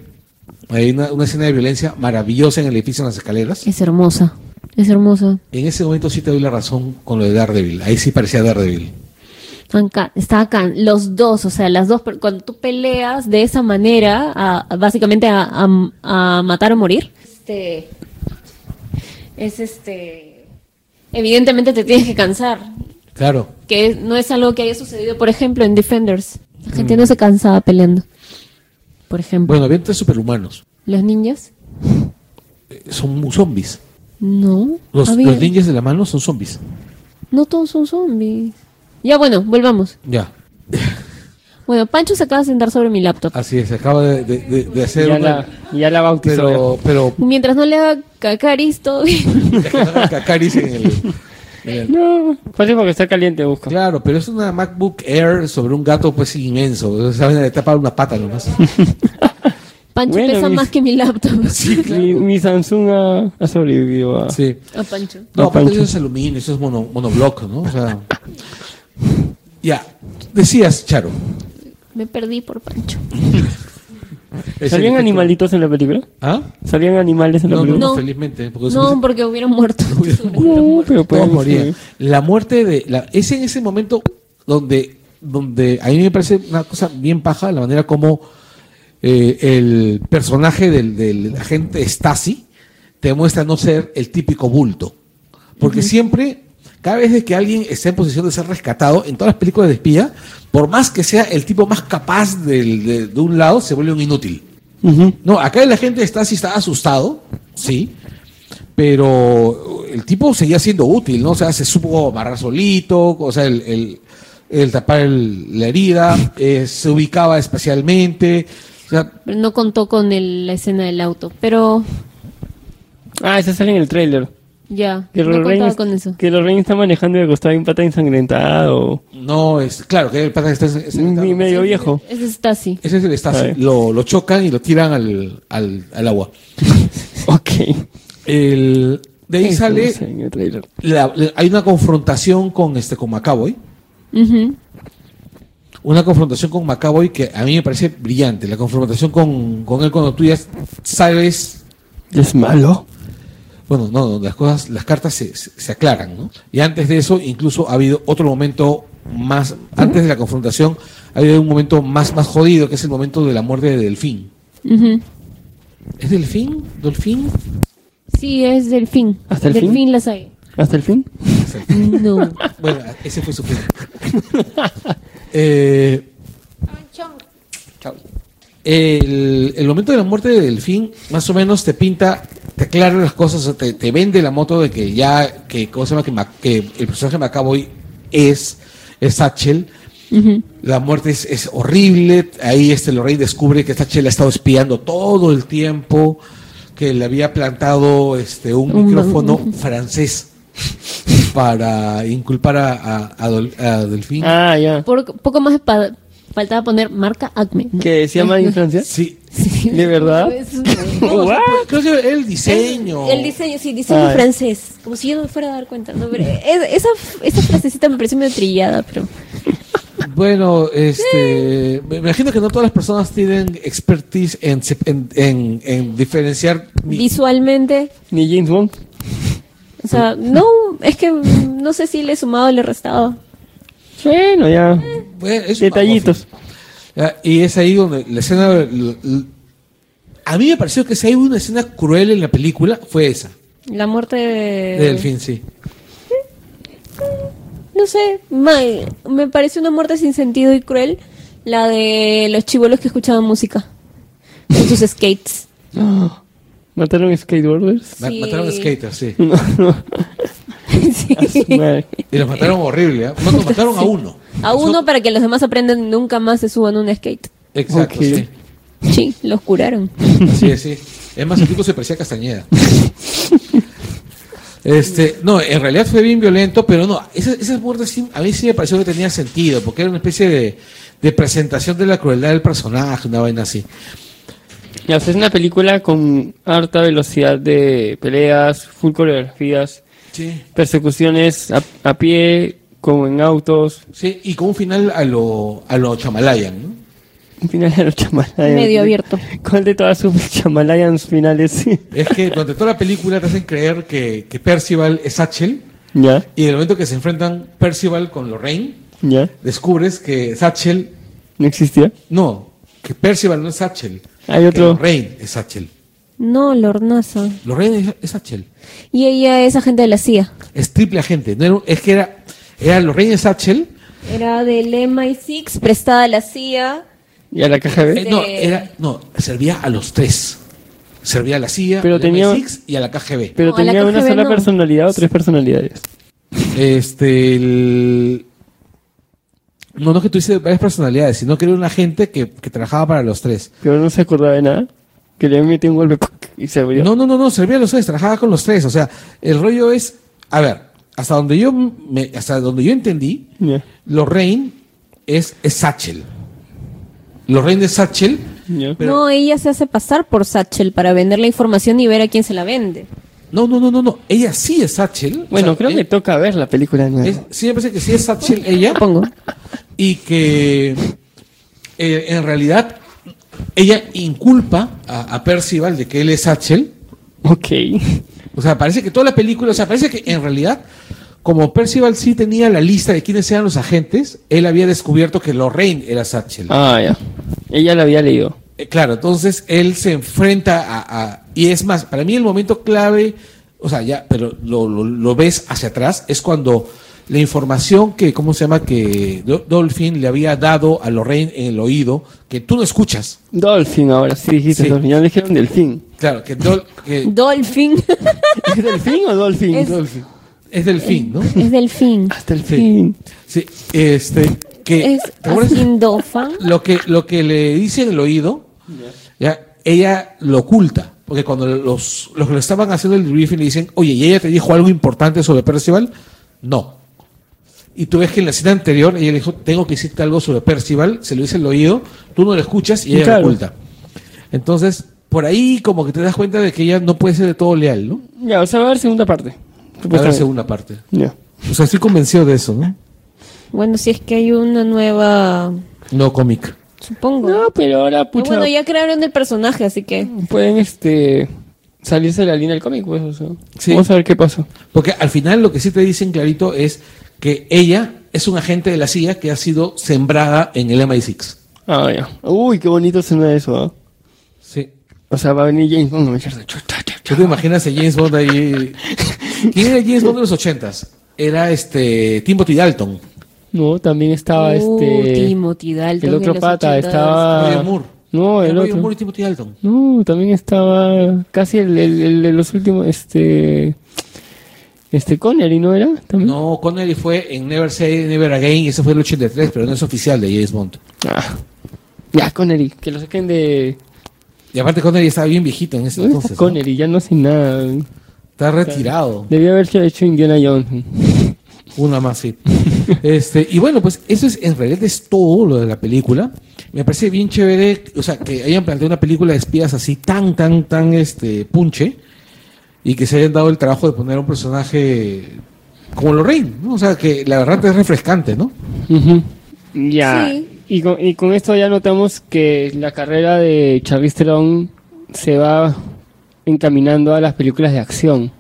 Hay una, una escena de violencia maravillosa en el edificio en las escaleras. Es hermosa. Es hermosa. En ese momento sí te doy la razón con lo de Daredevil. Ahí sí parecía Daredevil. Acá, está acá, los dos, o sea, las dos, cuando tú peleas de esa manera, a- a- básicamente a, a- a matar o morir, este, es este, evidentemente te tienes que cansar, Claro. que no es algo que haya sucedido, por ejemplo, en Defenders. La gente no se cansaba peleando. Por ejemplo, Bueno, había tres superhumanos. los ninjas, Eh, Son zombies. no, Los, había- los ninjas de la mano son zombies. no todos son zombies. Ya bueno, volvamos. Ya. Bueno, Pancho se acaba de sentar sobre mi laptop. Así es. Acaba de, de- de- de hacer Ya una- la, ya la bautizó. Pero, pero Mientras no le haga cacaris, todo bien. Cacaris en el, en el- No, fácil porque está caliente, busca. Claro, pero es una MacBook Air sobre un gato pues inmenso. Vaina le tapa una pata nomás. [LAUGHS] Pancho Bueno, pesa más que mi laptop. [LAUGHS] mi, mi Samsung ha, ha sobrevivido a... Sí. A Pancho. No, Pancho. eso es aluminio, eso es mono, ¿no? O sea. Ya. Decías, Charo. Me perdí por Pancho. [LAUGHS] ¿Salían animalitos en la película? ¿Ah? ¿Salían animales en la No, película? no, No. felizmente. Porque No, porque hubieran [LAUGHS] muerto. No, pero todos pueden morían. La muerte de. La, es en ese momento donde, donde a mí me parece una cosa bien paja la manera como eh, el personaje del, del agente Stasi te muestra no ser el típico bulto. Porque siempre, cada vez que alguien está en posición de ser rescatado, en todas las películas de espía, por más que sea el tipo más capaz del- de, de un lado, se vuelve un inútil. No, acá la gente está sí está asustado, sí, pero el tipo seguía siendo útil, ¿no? O sea, se supo amarrar solito, o sea, el, el- el tapar el- la herida, [LAUGHS] eh, se ubicaba especialmente, o sea, Pero no contó con el- la escena del auto. Pero Ah, esa sale en el trailer. Ya, Que no contaba con eso. que Lorraine está manejando y al costado hay un pata ensangrentado. no es, claro, que el pata está es- Ni medio viejo. Ese es Stasi. Ese es el Stasi, lo, lo chocan y lo tiran al, al, al agua. [LAUGHS] Ok. El, de ahí Eso sale, la- la- hay una confrontación con este con Macaboy. Una confrontación con Macaboy que a mí me parece brillante. La confrontación con, con él cuando tú ya sabes, ¿Es malo? Bueno, no, donde las cosas, las cartas se, se- se aclaran, ¿no? Y antes de eso, incluso ha habido otro momento más, antes de la confrontación, ha habido un momento más, más jodido, que es el momento de la muerte de Delfín. ¿Es Delfín? ¿Delfín? Sí, es Delfín. ¿Hasta el fin? Delfín la sabe. ¿Hasta el fin? [LAUGHS] No. Bueno, ese fue su fin. [LAUGHS] Eh, el, el momento de la muerte de Delfín más o menos te pinta, te aclara las cosas, o sea, te, te vende la moto de que ya, que, ¿cómo se llama? Que, el personaje de Macaboy es, es Satchel. La muerte es, es horrible. Ahí este Lorraine descubre que Satchel ha estado espiando todo el tiempo, que le había plantado este un, Un- micrófono francés [LAUGHS] para inculpar a, a, a Dol- a Delfín. Ah, ya. Por poco más pa- faltaba poner marca Acme. ¿Que se llama en Francia? Sí. ¿De verdad? [LAUGHS] Es- What? Creo que el diseño. El diseño, sí, diseño francés. Como si yo no me fuera a dar cuenta. ¿no? Pero es- esa, esa frasecita me pareció medio trillada, pero. Bueno, este, me imagino que no todas las personas tienen expertise en, en, en, en diferenciar. Visualmente, Ni James Bond. o sea, no, es que no sé si le he sumado o le he restado. Bueno, ya. bueno, es un Detallitos. Y es ahí donde la escena. l- l- A mí me pareció que si hay una escena cruel en la película, fue esa. La muerte de. De Delfín, sí. No sé, me pareció una muerte sin sentido y cruel. La de los chivolos que escuchaban música. Con sus skates. [GASPS] ¿Mataron skateboarders? Sí. Mataron a skaters, sí. [LAUGHS] No, no. [LAUGHS] Sí. A su madre. Y los mataron horrible. ¿eh? No, mataron a uno. A uno para que los demás aprendan y nunca más se suban a un skate. Exacto, Ok. sí. Sí, los curaron. Así es, sí. Es más, el tipo se parecía a Castañeda. Este, no, en realidad fue bien violento, pero no, esas, esas muertes sí- a mí sí me pareció que tenía sentido, porque era una especie de, de presentación de la crueldad del personaje, una vaina así. Ya, o sea, es una película con harta velocidad de peleas, full coreografías, Sí. persecuciones a, a pie, como en autos, Sí, y con un final a lo, a lo Chamalayan, ¿no? un final de los Chamalayans. Medio abierto. ¿Cuál de todas sus Chamalayans finales? Es que durante toda la película te hacen creer que, que Percival es Satchel, ya, y en el momento que se enfrentan Percival con Lorraine, ya. descubres que Satchel, ¿No existía? no, que Percival no es Satchel, Hay que otro. Lorraine es Satchel. No, Lornaza. Lorraine es, es Satchel. Y ella es agente de la CIA. Es triple agente. No era- es que era, era Lorraine Satchel. Era del MI6, prestada a la CIA. ¿Y a la caja eh, B? no, era, no, servía a los tres. Servía a la CIA, Pero tenía- MI6 y a la KGB. Pero No, tenía una KGB sola no. personalidad o tres personalidades. Este, el- No, no es que tuviese varias personalidades, sino que era un agente que, que trabajaba para los tres. Pero no se acordaba de nada. Que le metió un golpe [LAUGHS] y se abrió. No, no, no, no, servía a los tres, trabajaba con los tres. O sea, el rollo es, a ver, hasta donde yo me, hasta donde yo entendí, Ya, Lorraine es, es Satchel. Lorraine es Satchel, pero- no, ella se hace pasar por Satchel para vender la información y ver a quién se la vende. No, no, no, no, no. Ella sí es Satchel. Bueno, O sea, creo que eh, toca ver la película de nuevo. es- sí, me parece que sí es Satchel ella. Pongo. Y que eh, en realidad ella inculpa a, a Percival de que él es Satchel. Ok. O sea, parece que toda la película, o sea, parece que en realidad, como Percival sí tenía la lista de quiénes eran los agentes, él había descubierto que Lorraine era Satchel. Ah, ya. Ella la había leído. Eh, claro, entonces él se enfrenta a, a- Y es más, para mí el momento clave, o sea, ya, pero lo, lo- lo ves hacia atrás, es cuando la información que, ¿cómo se llama? Que Do- Dolphin le había dado a Lorraine en el oído, que tú no escuchas. Dolphin ahora, sí dijiste Sí. Dolphin. Ya dijeron Delfín. Claro, que, Dol- que Dolphin. ¿Es Delfín o Dolphin? Es- Dolphin. es Delfín, ¿no? es Delfín. Hasta el Sí. fin. Sí, este, que... Es ¿te acuerdas? Asindofan. lo que lo que le dice en el oído ya ella lo oculta porque cuando los los que le estaban haciendo el briefing le dicen oye y ella te dijo algo importante sobre Percival no y tú ves que en la escena anterior ella le dijo tengo que decirte algo sobre Percival se lo dice en el oído tú no lo escuchas y ella Claro. lo oculta entonces por ahí como que te das cuenta de que ella no puede ser de todo leal no Ya, o sea, va a haber segunda parte. a la Supuestamente. segunda parte Ya. o sea estoy convencido de eso no Bueno, si es que hay una nueva. no cómic Supongo. No, pero ahora, Pero pucha, bueno, ya crearon el personaje, así que. pueden este salirse de la línea del cómic, pues, o sea. Sí. Vamos a ver qué pasa. Porque al final lo que sí te dicen clarito es que ella es un agente de la CIA que ha sido sembrada en el MI6. Ah, ya. Uy, qué bonito suena eso, ¿ah? O sea, va a venir James Bond cha, cha, cha. ¿Tú te imaginas a James Bond ahí [LAUGHS] ¿Quién era James Bond de los ochentas? Era este Timothy Dalton. No, también estaba Uh, este. Timothy Dalton el otro en los pata 80s. estaba. Roger Moore. No, el Roger otro. Moore y Timothy Dalton. No, también estaba casi el, el- el de los últimos, este, este Connery, ¿no era? También. No, Connery fue en Never Say Never Again, ese fue el 83, pero no es oficial de James Bond. Ah. Ya, Connery, que lo saquen de... Y aparte Connery estaba bien viejito en ese ¿Dónde entonces. Connery? Ya no sin nada. Está retirado. Debía haber hecho Indiana Jones. [LAUGHS] Una más, sí. Este, y bueno, pues eso es, en realidad es todo lo de la película. Me parece bien chévere, o sea, que hayan planteado una película de espías así tan, tan, tan, este, punche, y que se hayan dado el trabajo de poner un personaje como Lorraine, ¿no? O sea, que la verdad es refrescante, ¿no? Ya. Sí. Y, con, y con esto ya notamos que la carrera de Charlize Theron se va encaminando a las películas de acción.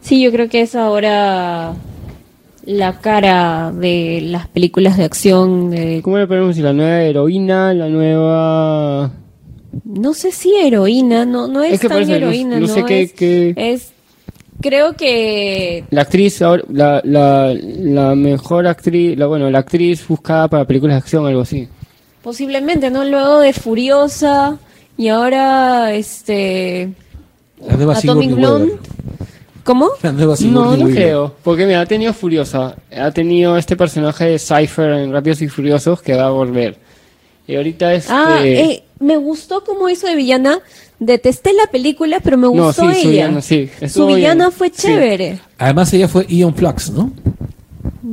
Sí, yo creo que es ahora la cara de las películas de acción. de- ¿Cómo le ponemos? La nueva heroína, la nueva... no sé si heroína, no, no es, Es que tan no- heroína, no ¿no? sé qué- es, qué- es- creo que La actriz, ahora- la, la, la mejor actriz, la, bueno, la actriz buscada para películas de acción, algo así. posiblemente, ¿no? Luego de Furiosa y ahora este La nueva Atomic Blonde. ¿Cómo? La nueva No, no creo, porque mira, ha tenido Furiosa, ha tenido este personaje de Cypher en Rápidos y Furiosos que va a volver. Y ahorita es... Ah, eh, me gustó cómo hizo de villana. Detesté la película, pero me No, gustó sí, su ella. villana, sí, Su estuvo bien, villana fue sí. chévere. Además ella fue Ion Flux, ¿no?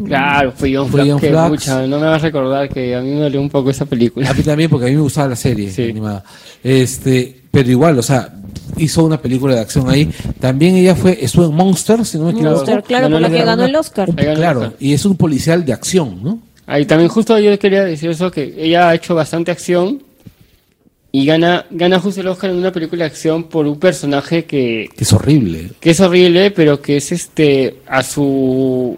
Claro, fue John Fue John que Flax. pucha, no me vas a recordar que a mí me dolió un poco esa película. A mí también, porque a mí me gustaba la serie Sí. animada. Este, pero igual, o sea, hizo una película de acción ahí. También ella fue, estuvo en Monster, si no me equivoco. Monster, claro, por la que ganó Una- el Oscar. un- Ahí ganó el claro, Oscar. y es un policial de acción, ¿no? Ahí también justo yo quería decir eso, que ella ha hecho bastante acción y gana, gana justo el Oscar en una película de acción por un personaje que, Que es horrible. que es horrible, pero que es este a su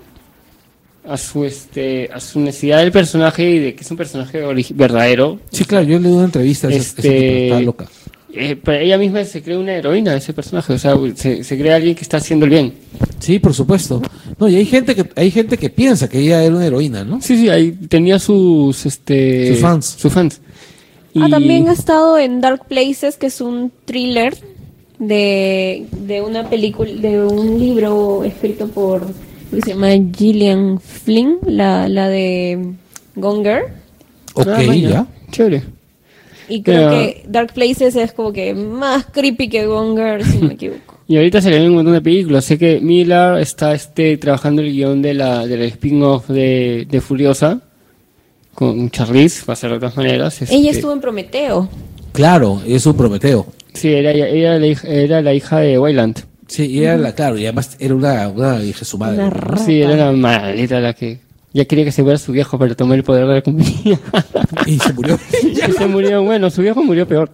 a su este a su necesidad del personaje y de que es un personaje verdadero. Sí, claro, yo le doy una entrevista a esa, Este- tipa, está loca. Eh, pero ella misma se cree una heroína de ese personaje, o sea, se, se cree alguien que está haciendo el bien. Sí, por supuesto. No, y hay gente que hay gente que piensa que ella era una heroína, ¿no? Sí, sí, ahí tenía sus este Sus fans. Sus fans. Ah, también ha estado en Dark Places, que es un thriller de, de una película, de un libro escrito por, que se llama Gillian Flynn, la, la de Gonger. Ok, Ah, ya. Chévere. Y creo Pero- que Dark Places es como que más creepy que Gonger, si no me equivoco. [LAUGHS] Y ahorita se le ven un montón de películas. Sé que Miller está este, trabajando el guion de la, del spin-off de, de Furiosa con Charlize, va a ser de todas maneras. este- Ella estuvo en Prometeo. Claro, es un Prometeo. Sí, era, ella era, la hija, era la hija de Wayland. Sí, y era la, claro, y además era una, una hija de su madre. Una. Sí, era la maldita la que ya quería que se fuera su viejo para tomar el poder de la compañía. [LAUGHS] Y se murió. [LAUGHS] y se murió, bueno, su viejo murió peor.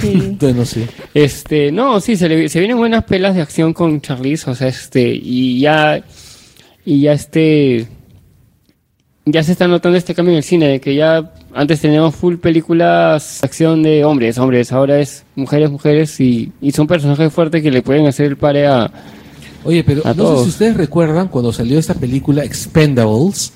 Sí. Entonces, no sé. Este, no, sí, se, le, se vienen buenas pelas de acción con Charlize, o sea, este, y ya, y ya este, ya se está notando este cambio en el cine, de que ya antes teníamos full películas acción de hombres, hombres, ahora es mujeres, mujeres, y, y son personajes fuertes que le pueden hacer el pare a, Oye, pero A no sé todos. si ustedes recuerdan cuando salió esta película Expendables,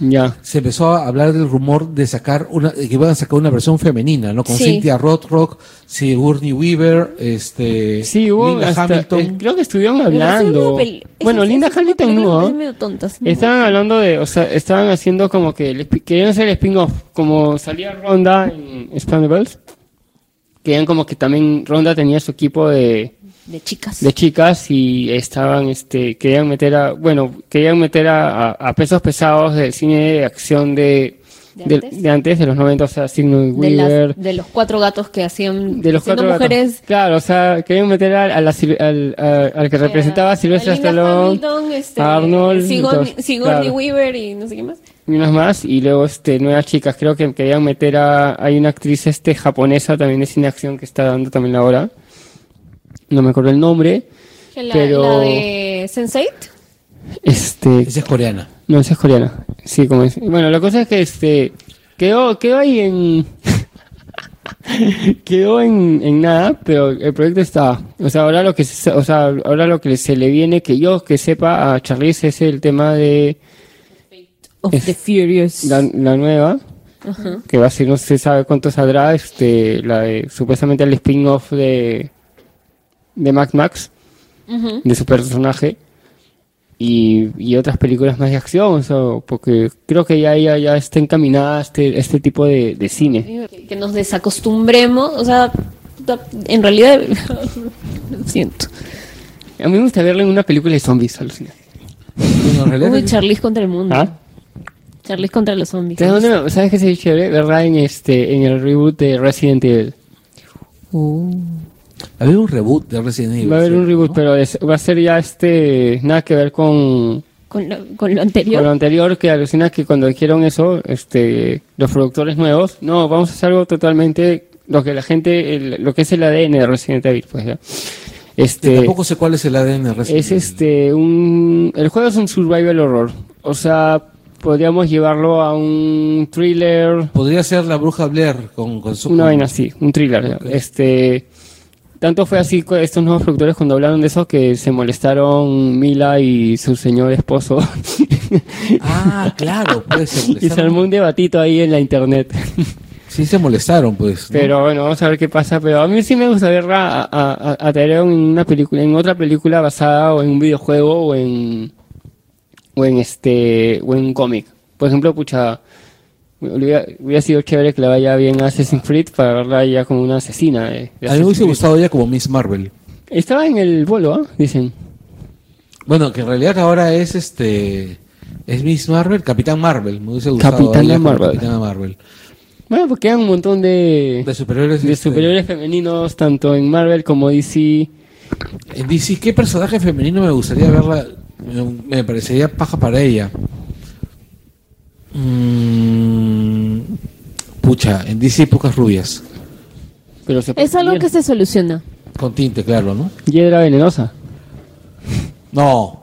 ya. se empezó a hablar del rumor de sacar una, de que iban a sacar una versión femenina, ¿no? Con Sí. Cynthia Rothrock, Sigourney Weaver, este, Sí, hubo Linda hasta- Hamilton. eh, creo que estuvieron hablando. Bueno, Linda Hamilton no. medio sí. Estaban hablando de, o sea, estaban haciendo como que, querían hacer el spin-off, como salía Ronda en Expendables, querían como que también Ronda tenía su equipo de, De chicas. de chicas y estaban, este, querían meter a, bueno, querían meter a, a- pesos pesados del cine de acción de, ¿De de, antes? de antes, de los 90, o sea, de, las- Weaver, de los cuatro gatos que hacían de los cuatro gatos. mujeres Claro, o sea, querían meter a, a la sil- al, a- al que representaba a Sylvester Stallone, este, a Arnold, Sigourney, entonces, Sigourney claro. Weaver y no sé qué más. y unas más, y luego este nuevas chicas, creo que querían meter a, hay una actriz este japonesa también de cine acción que está dando también la hora. No me acuerdo el nombre. La, Pero- la de Sense8. Este, Esa es coreana. no, esa es coreana. Sí, como es. Bueno, la cosa es que este quedó, quedó ahí en [LAUGHS] quedó en, en nada, pero el proyecto está. O sea, ahora lo que se, o sea, ahora lo que se le viene que yo que sepa a Charlize es el tema de Of Es- the Furious. la, la nueva, Ajá. que va a ser no se sabe cuánto saldrá, este, la de, supuestamente el spin-off de de Max Max, Ujú. de su personaje. Y, y otras películas más de acción, o sea, porque creo que ya, ya, ya está encaminada a este, este tipo de, de cine. Que, que nos desacostumbremos, o sea, en realidad, [LAUGHS] lo siento. A mí me gusta verla en una película de zombies, alucina. Bueno, en realidad Uy, Charlize contra el mundo. ¿Ah? Charlize contra los zombies. ¿Sabes, ¿Sabes qué sería chévere? Verla en, este, en el reboot de Resident Evil. Había un reboot de Resident Evil. Va a haber un reboot, ¿no? pero es- va a ser ya este. Nada que ver con, Con, lo, con lo con anterior. lo anterior, que alucina que cuando dijeron eso, este, los productores nuevos, no, vamos a hacer algo totalmente. Lo que la gente. el- lo que es el ADN de Resident Evil, pues ya. Que Este. tampoco sé cuál es el ADN de Resident Es Evil. este un el juego es un survival horror. O sea, podríamos llevarlo a un thriller, Podría ser la bruja Blair con, con su. una vaina así, un thriller. Ok. Este tanto fue así estos nuevos productores cuando hablaron de eso que se molestaron Mila y su señor esposo [LAUGHS] Ah, claro, puede ser. y se armó un debatito ahí en la internet. Sí se molestaron, pues. ¿no? Pero bueno, vamos a ver qué pasa. Pero a mí sí me gusta verla a, a, en una película, en otra película basada o en un videojuego o en o en este o en un cómic. Por ejemplo, pucha, hubiera, hubiera sido chévere que le vaya bien a Assassin's Creed para verla ya como una asesina. de A mí me hubiese gustado ella como Miss Marvel. Estaba en el bolo, ¿ah? Dicen. Bueno, que en realidad ahora es este. Es Miss Marvel, Capitán Marvel. Me hubiese gustado. Capitana Marvel. Capitana Marvel. Bueno, porque quedan un montón de De este, superiores femeninos tanto en Marvel como DC. En DC, ¿qué personaje femenino me gustaría verla? Me, me parecería paja para ella. Mm, pucha, en DC hay pocas rubias. Pero se Es algo que se soluciona. Con tinte, claro, ¿no? Hiedra venenosa. No,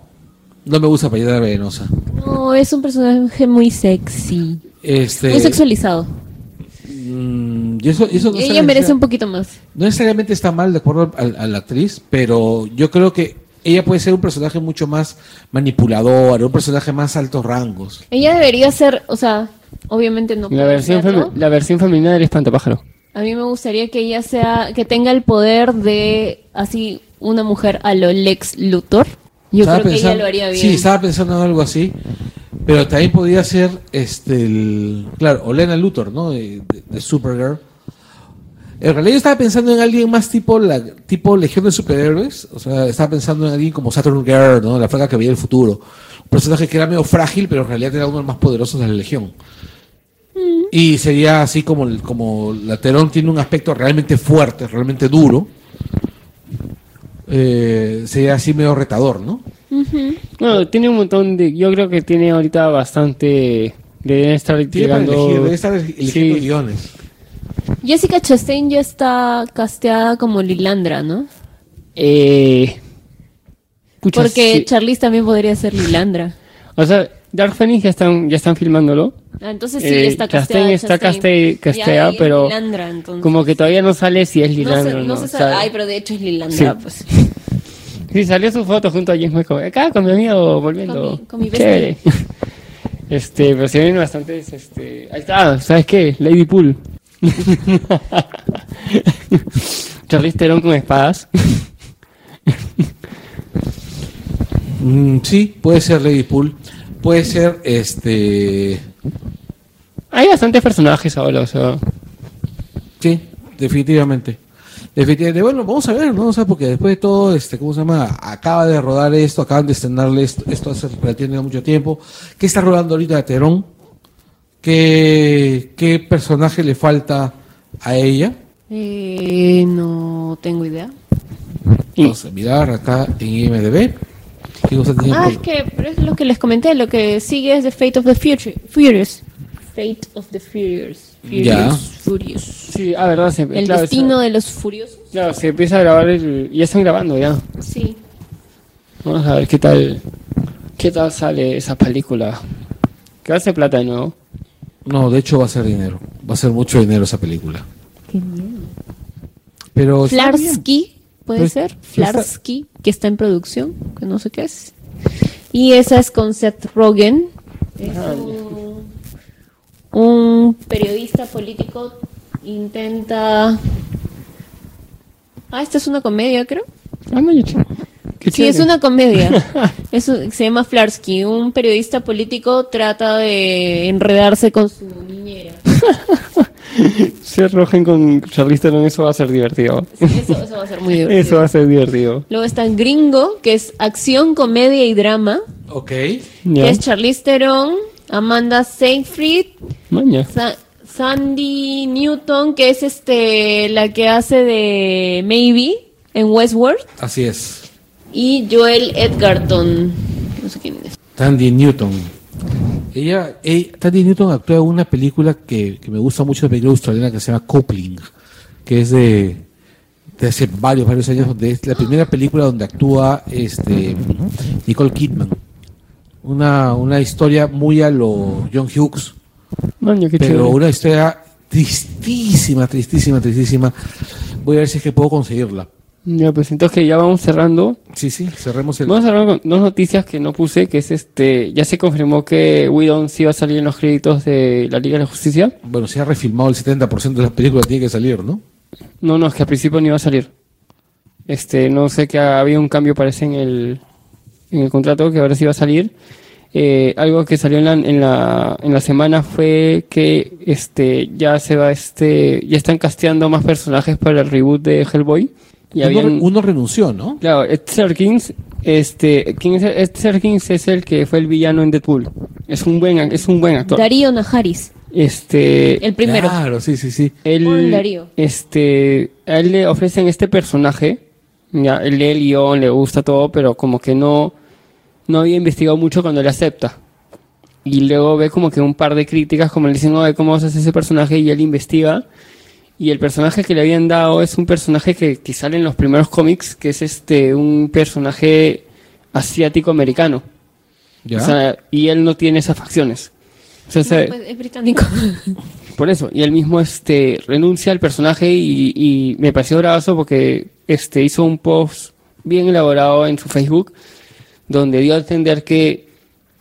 no me gusta Payada Venenosa. No, es un personaje muy sexy. Este, Muy sexualizado. mm, y eso, y eso no, Ella merece un poquito más. no necesariamente está mal de acuerdo al- a, la actriz, pero yo creo que ella puede ser un personaje mucho más manipulador, un personaje más altos rangos. Ella debería ser, o sea, obviamente no La versión, femi- la versión femenina del espantapájaro. A mí me gustaría que ella sea, que tenga el poder de así una mujer a lo Lex Luthor. Yo Estaba creo que ella pensando- lo haría bien. Sí, estaba pensando en algo así, pero también podría ser, este, el, claro, Olena Luthor, ¿no? De, de- de Supergirl. En realidad yo estaba pensando en alguien más tipo la tipo Legión de Superhéroes, o sea, estaba pensando en alguien como Saturn Girl, ¿no? La flaca que veía el futuro. Un personaje que era medio frágil, pero en realidad era uno de los más poderosos de la Legión. Y sería así como, el- como la Terón tiene un aspecto realmente fuerte, realmente duro. Eh, sería así medio retador, ¿no? Bueno, tiene un montón de. Yo creo que tiene ahorita bastante. Deben estar llegando. elegir, debe estar eligiendo Sí. guiones. Jessica Chastain ya está casteada como Lilandra, ¿no? Eh, pucha, Porque sí. Charlize también podría ser Lilandra. O sea, Dark Phoenix ya están, ya están filmándolo. Ah, entonces sí, Eh, está Chastain casteada. está Chastain. caste- casteada, Ya, pero Lilandra. Como que todavía no sale si es no Lilandra se, o no no. se sabe. sea, Ay, pero de hecho es Lilandra, Sí. pues. Sí, salió su foto junto a James McAvoy. Acá con mi amigo volviendo. Con mi- con mi Chévere. [LAUGHS] Este, pero se ven bastantes, este... Ahí está, ¿sabes qué? Lady Pool. [LAUGHS] Charlize Theron con espadas. Mm, sí, puede ser Lady Pool. Puede ser este. Hay bastantes personajes ahora, o sea... Sí, definitivamente. Definitivamente. Bueno, vamos a ver, ¿no? O sea, porque después de todo, este, ¿cómo se llama? Acaba de rodar esto, acaban de estrenarle esto, esto hace relativamente mucho tiempo. ¿Qué está rodando ahorita de Terón? ¿Qué, ¿Qué personaje le falta a ella? Eh, no tengo idea. Vamos a mirar acá en IMDB. ¿Qué cosa tiene Ah, por- es que pero es lo que les comenté. Lo que sigue es The Fate of the Future, Furious. Fate of the Furious. Furious. Ya. Furious. Sí, ah, verdad, se, El claro, destino se- de los furiosos. claro, se empieza a grabar el... Ya están grabando ya. Sí. Vamos a ver qué tal... ¿Qué tal sale esa película? ¿Qué hace plata de nuevo? No, de hecho va a ser dinero. Va a ser mucho dinero esa película. Qué miedo. Pero. Flarsky, puede Pues, ser. está- Flarsky, que está en producción, que no sé qué es. Y esa es con Seth Rogen. Es un, un periodista político intenta. Ah, esta es una comedia, creo. Ah, no, yo- qué Sí, es una comedia. [LAUGHS] Es un- se llama Flarsky. Un periodista político trata de enredarse con su niñera. [LAUGHS] Seth Rogen con Charlize Theron, eso va a ser divertido. Sí, eso, eso va a ser muy divertido. [LAUGHS] Eso va a ser divertido. Luego está Gringo, que es acción, comedia y drama. Ok. Que es Charlize Theron, Amanda Seyfried, Maña. Sa- Sandy Newton, que es este la que hace de Maybe en Westworld, Así es. Y Joel Edgerton. No sé quién es. Tandy Newton. Ella, ella- Tandy Newton actúa en una película que, que me gusta mucho, una película australiana que se llama Coupling, que es de, de hace varios, varios años, donde es la primera película donde actúa este Nicole Kidman. Una, una historia muy a lo John Hughes, pero chévere. una historia tristísima, tristísima, tristísima. Voy a ver si es que puedo conseguirla. Ya, pues entonces que ya vamos cerrando. Sí, sí, cerremos el... Vamos a hablar con dos noticias que no puse, que es este, ya se confirmó que Whedon sí va a salir en los créditos de la Liga de la Justicia. Bueno, se ha refilmado el 70% de las películas, tiene que salir, ¿no? No, no, es que al principio no iba a salir. Este, no sé que había un cambio parece en el, en el contrato que ahora sí va a salir. Eh, algo que salió en la, en la, en la semana fue que este ya se va este ya están casteando más personajes para el reboot de Hellboy. Y uno, habían, uno renunció, ¿no? Claro, Ed Serkins, este, ¿quién es el- Ed Serkins es el que fue el villano en Deadpool. Es un buen, es un buen actor. Darío Najaris, Este, el primero. Claro, sí, sí, sí. Buen Darío. este, a él le ofrecen este personaje, ya, él lee el guion, le gusta todo, pero como que no, no había investigado mucho cuando le acepta. Y luego ve como que un par de críticas, como le dicen, oye, ¿cómo vas a hacer ese personaje? Y él investiga. Y el personaje que le habían dado es un personaje que, que sale en los primeros cómics, que es este, un personaje asiático-americano. ¿Ya? O sea, y él no tiene esas facciones. O sea, se- Pues es británico. [LAUGHS] por eso, y él mismo este renuncia al personaje y, y me pareció bravazo porque este hizo un post bien elaborado en su Facebook donde dio a entender que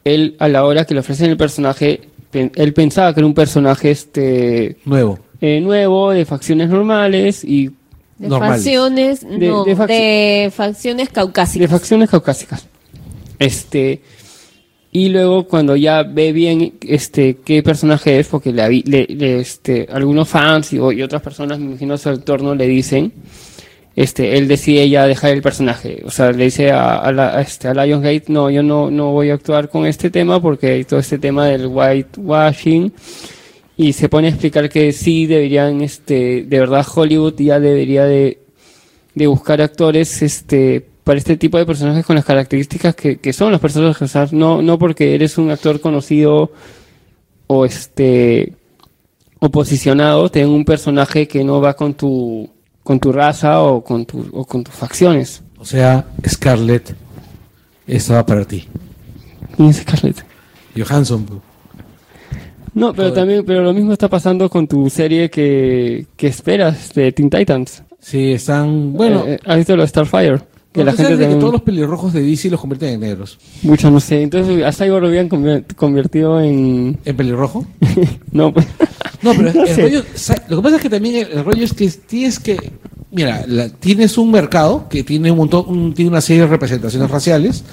él a la hora que le ofrecen el personaje pen- él pensaba que era un personaje este Nuevo. Eh, nuevo de facciones normales y De Normales. facciones, De- no, de fac- de facciones de caucásicas. facciones caucásicas. Este y luego cuando ya ve bien este qué personaje es, porque le, le- le, este algunos fans y otras personas, me imagino a su entorno le dicen, este él decide ya dejar el personaje, o sea le dice a, a la, a este a Lionsgate no yo no no voy a actuar con este tema porque hay todo este tema del whitewashing y se pone a explicar que sí deberían este de verdad Hollywood ya debería de de buscar actores este para este tipo de personajes con las características que, que son los personajes, o sea, no, no porque eres un actor conocido o este o posicionado, ten un personaje que no va con tu con tu raza o con tu o con tus facciones. O sea, Scarlett estaba para ti. ¿Quién es Scarlett? Johansson. No, pero también, pero lo mismo está pasando con tu serie que, que esperas de Teen Titans. Sí, están. Bueno, Eh, eh, ¿has visto lo de Starfire? Que no, la gente que todos los pelirrojos de DC los convierten en negros. Mucho no sé. Entonces a Cyborg lo habían convertido en ¿En pelirrojo? [LAUGHS] no, pues. No, pero [LAUGHS] No el rollo, lo que pasa es que también el, el rollo es que tienes que, mira, la- tienes un mercado que tiene un montón, un- tiene una serie de representaciones raciales.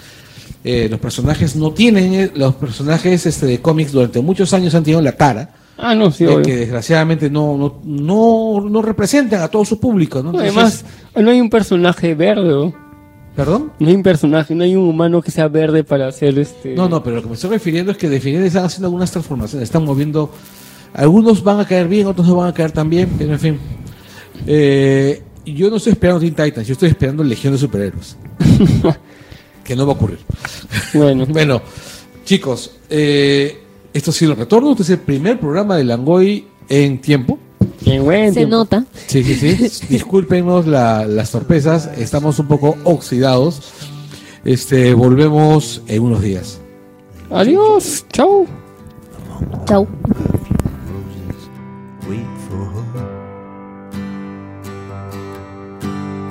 Eh, los personajes no tienen, eh, los personajes este, de cómics durante muchos años han tenido la cara Ah, no, sí, de que desgraciadamente no, no, no, no representan a todo su público, ¿no? Entonces, Además, no hay un personaje verde. ¿perdón? No hay un personaje, no hay un humano que sea verde para hacer este. No, no, pero lo que me estoy refiriendo es que definitivamente están haciendo algunas transformaciones, están moviendo, algunos van a caer bien, otros no van a caer tan bien, pero en fin. Eh, yo no estoy esperando Teen Titans, yo estoy esperando Legión de Superhéroes. [LAUGHS] que no va a ocurrir. Bueno. [LAUGHS] bueno, chicos, eh, esto ha sido el retorno. Este es el primer programa de Langoy en tiempo. Qué buen Se nota. Sí, sí, sí. [LAUGHS] Discúlpenos las torpezas. Estamos un poco oxidados. Este, volvemos en unos días. Adiós. Chau. Chau.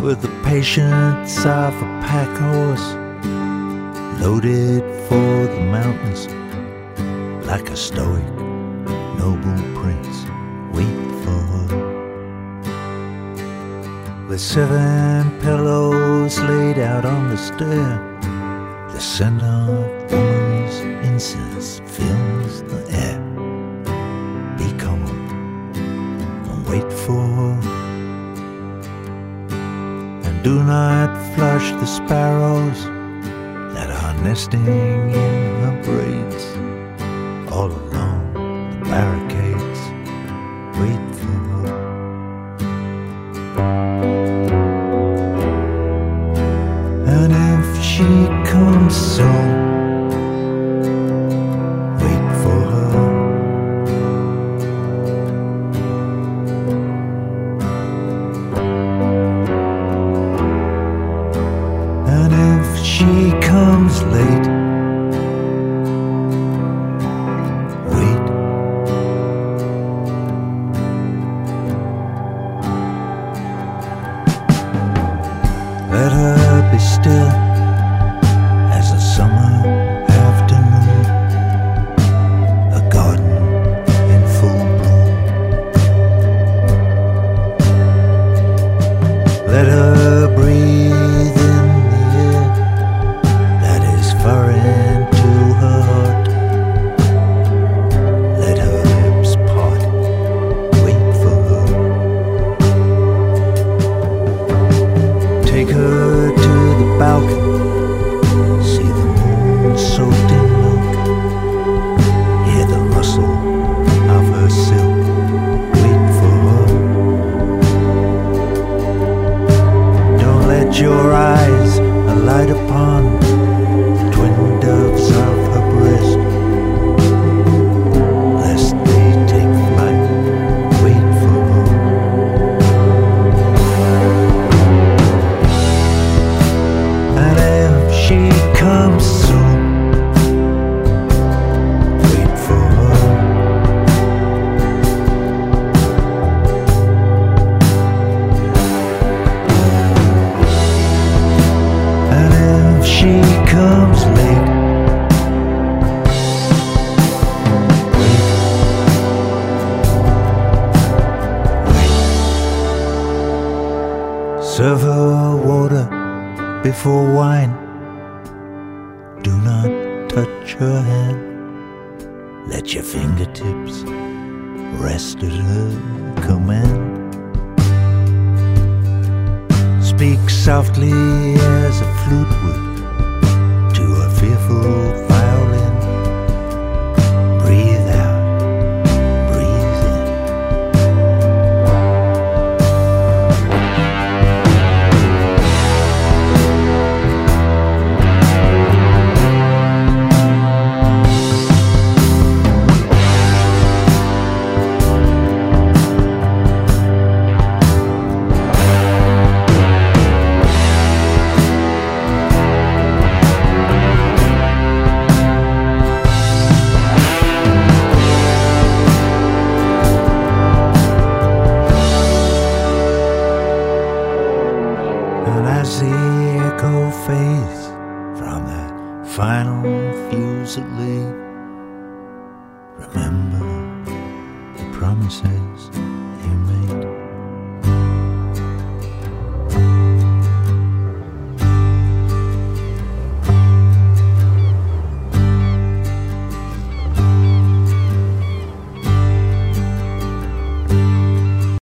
with the patience of. Loaded for the mountains like a stoic noble prince. Wait for her. With seven pillows laid out on the stair, the scent of woman's incense fills the air. Be calm and wait for her. And do not flush the sparrows that are nesting in her braids all along the barricade. still